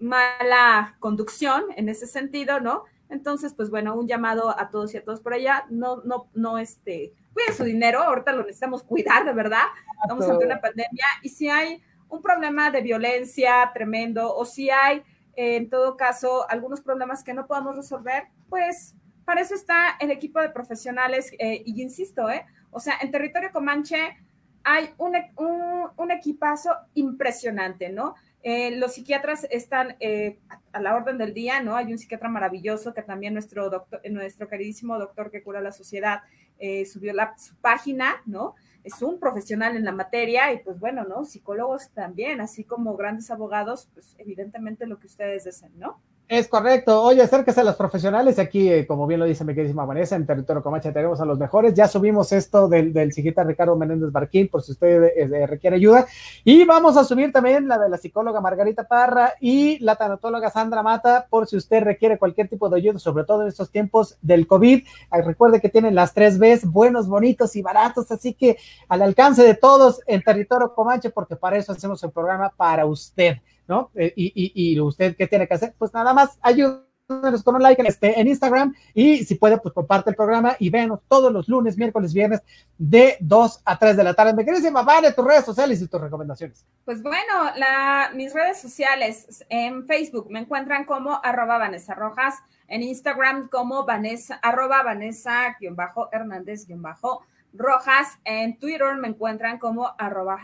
mala conducción en ese sentido, ¿no? Entonces, pues bueno, un llamado a todos y a todos por allá, no, no, no, este, cuiden su dinero, ahorita lo necesitamos cuidar, de verdad, estamos ante una pandemia, y si hay un problema de violencia tremendo, o si hay, en todo caso, algunos problemas que no podamos resolver, pues para eso está el equipo de profesionales, eh, y insisto, ¿eh? O sea, en territorio Comanche, hay un, un, equipazo impresionante, ¿no? Eh, los psiquiatras están eh, a la orden del día, ¿no? Hay un psiquiatra maravilloso que también nuestro doctor, nuestro queridísimo doctor que cura la sociedad eh, subió la, su página, ¿no? Es un profesional en la materia y pues bueno, ¿no? Psicólogos también, así como grandes abogados, pues evidentemente lo que ustedes deseen, ¿no? Es correcto. Oye, acérquese a los profesionales. Aquí, eh, como bien lo dice mi queridísima Vanessa, en Territorio Comacha tenemos a los mejores. Ya subimos esto del, del psiquiatra Ricardo Menéndez Barquín, por si usted eh, requiere ayuda. Y vamos a subir también la de la psicóloga Margarita Parra y la tanatóloga Sandra Mata, por si usted requiere cualquier tipo de ayuda, sobre todo en estos tiempos del COVID. recuerde que tienen las tres Bs, buenos, bonitos y baratos, así que al alcance de todos en Territorio Comanche, porque para eso hacemos el programa para usted. ¿No? Eh, y, usted, ¿qué tiene que hacer? Pues nada más, ayúdenos con un like en, este, en Instagram y si puede, pues comparte el programa y venos todos los lunes, miércoles, viernes de 2 a 3 de la tarde. Me querés Vale, tus redes sociales y tus recomendaciones. Pues bueno, la, mis redes sociales en Facebook me encuentran como arroba Vanessa Rojas, en Instagram como Vanessa, arroba Vanessa, Rojas. En Twitter me encuentran como arroba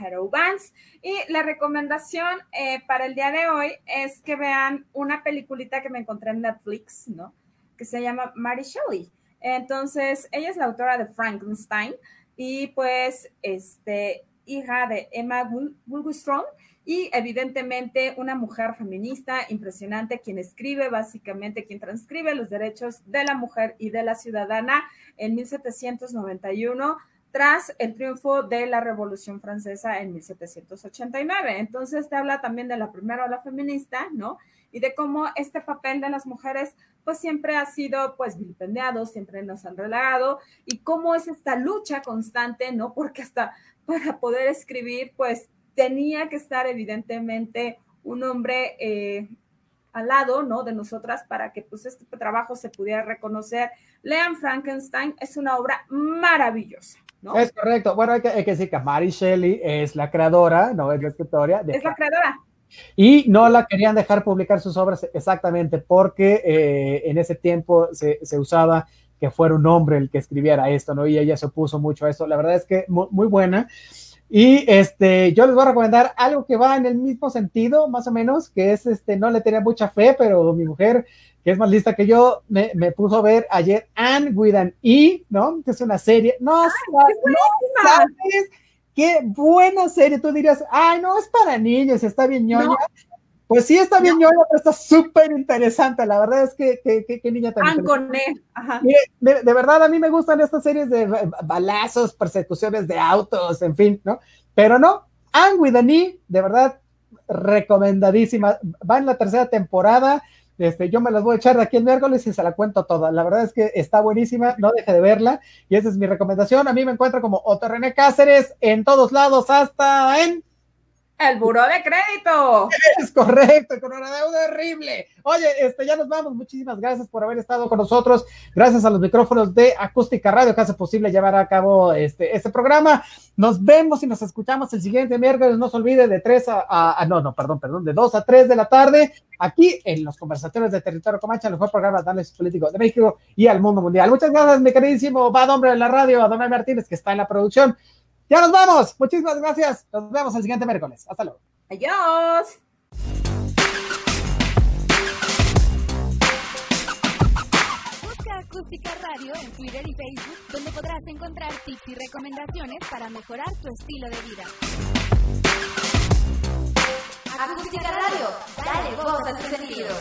Y la recomendación eh, para el día de hoy es que vean una peliculita que me encontré en Netflix, ¿no? Que se llama Mary Shelley. Entonces, ella es la autora de Frankenstein y pues, este, hija de Emma Bulgustrom y evidentemente una mujer feminista impresionante, quien escribe básicamente, quien transcribe los derechos de la mujer y de la ciudadana en 1791 tras el triunfo de la Revolución Francesa en 1789. Entonces te habla también de la primera ola feminista, ¿no? Y de cómo este papel de las mujeres pues siempre ha sido pues vilipendiado, siempre nos han relegado y cómo es esta lucha constante, ¿no? Porque hasta para poder escribir pues tenía que estar evidentemente un hombre eh, al lado, ¿no? De nosotras para que pues este trabajo se pudiera reconocer. Lean Frankenstein es una obra maravillosa. ¿No? Es correcto. Bueno, hay que, hay que, decir que Mary Shelley es la creadora, no es la escritora. Es la creadora. Y no la querían dejar publicar sus obras exactamente porque eh, en ese tiempo se, se, usaba que fuera un hombre el que escribiera esto, ¿no? Y ella se opuso mucho a esto. La verdad es que muy, muy buena. Y este, yo les voy a recomendar algo que va en el mismo sentido, más o menos, que es este, no le tenía mucha fe, pero mi mujer, que es más lista que yo, me, me puso a ver ayer Anne with an E, ¿no? Que es una serie. No, Ay, no sabes qué buena serie. Tú dirías, ay, no, es para niños, está bien ñoña. No. Pues sí, está bien ñoña, pero está súper interesante. La verdad es que, que, que, que niña tan. Ajá. Mire, de, de, verdad, a mí me gustan estas series de balazos, persecuciones de autos, en fin, ¿no? Pero no, Anne with an E, de verdad, recomendadísima. Va en la tercera temporada. Este, yo me las voy a echar de aquí el miércoles y se la cuento toda. La verdad es que está buenísima, no deje de verla. Y esa es mi recomendación. A mí me encuentra como Otto René Cáceres en todos lados, hasta en el buró de crédito. Es correcto, con una deuda horrible. Oye, este, ya nos vamos. Muchísimas gracias por haber estado con nosotros. Gracias a los micrófonos de Acústica Radio que hace posible llevar a cabo este, este programa. Nos vemos y nos escuchamos el siguiente miércoles. No se olvide de 3 a, no, no, perdón, perdón, de 2 a 3 de la tarde aquí en los conversatorios de Territorio Comanche, el mejor programa de análisis político de México y al mundo mundial. Muchas gracias, mi queridísimo Bad Hombre de la Radio, a Donay Martínez, que está en la producción. Ya nos vamos. Muchísimas gracias. Nos vemos el siguiente miércoles. Hasta luego. Adiós. Busca Acústica Radio en Twitter y Facebook, donde podrás encontrar tips y recomendaciones para mejorar tu estilo de vida. Acústica Radio, dale voz a tu sentido.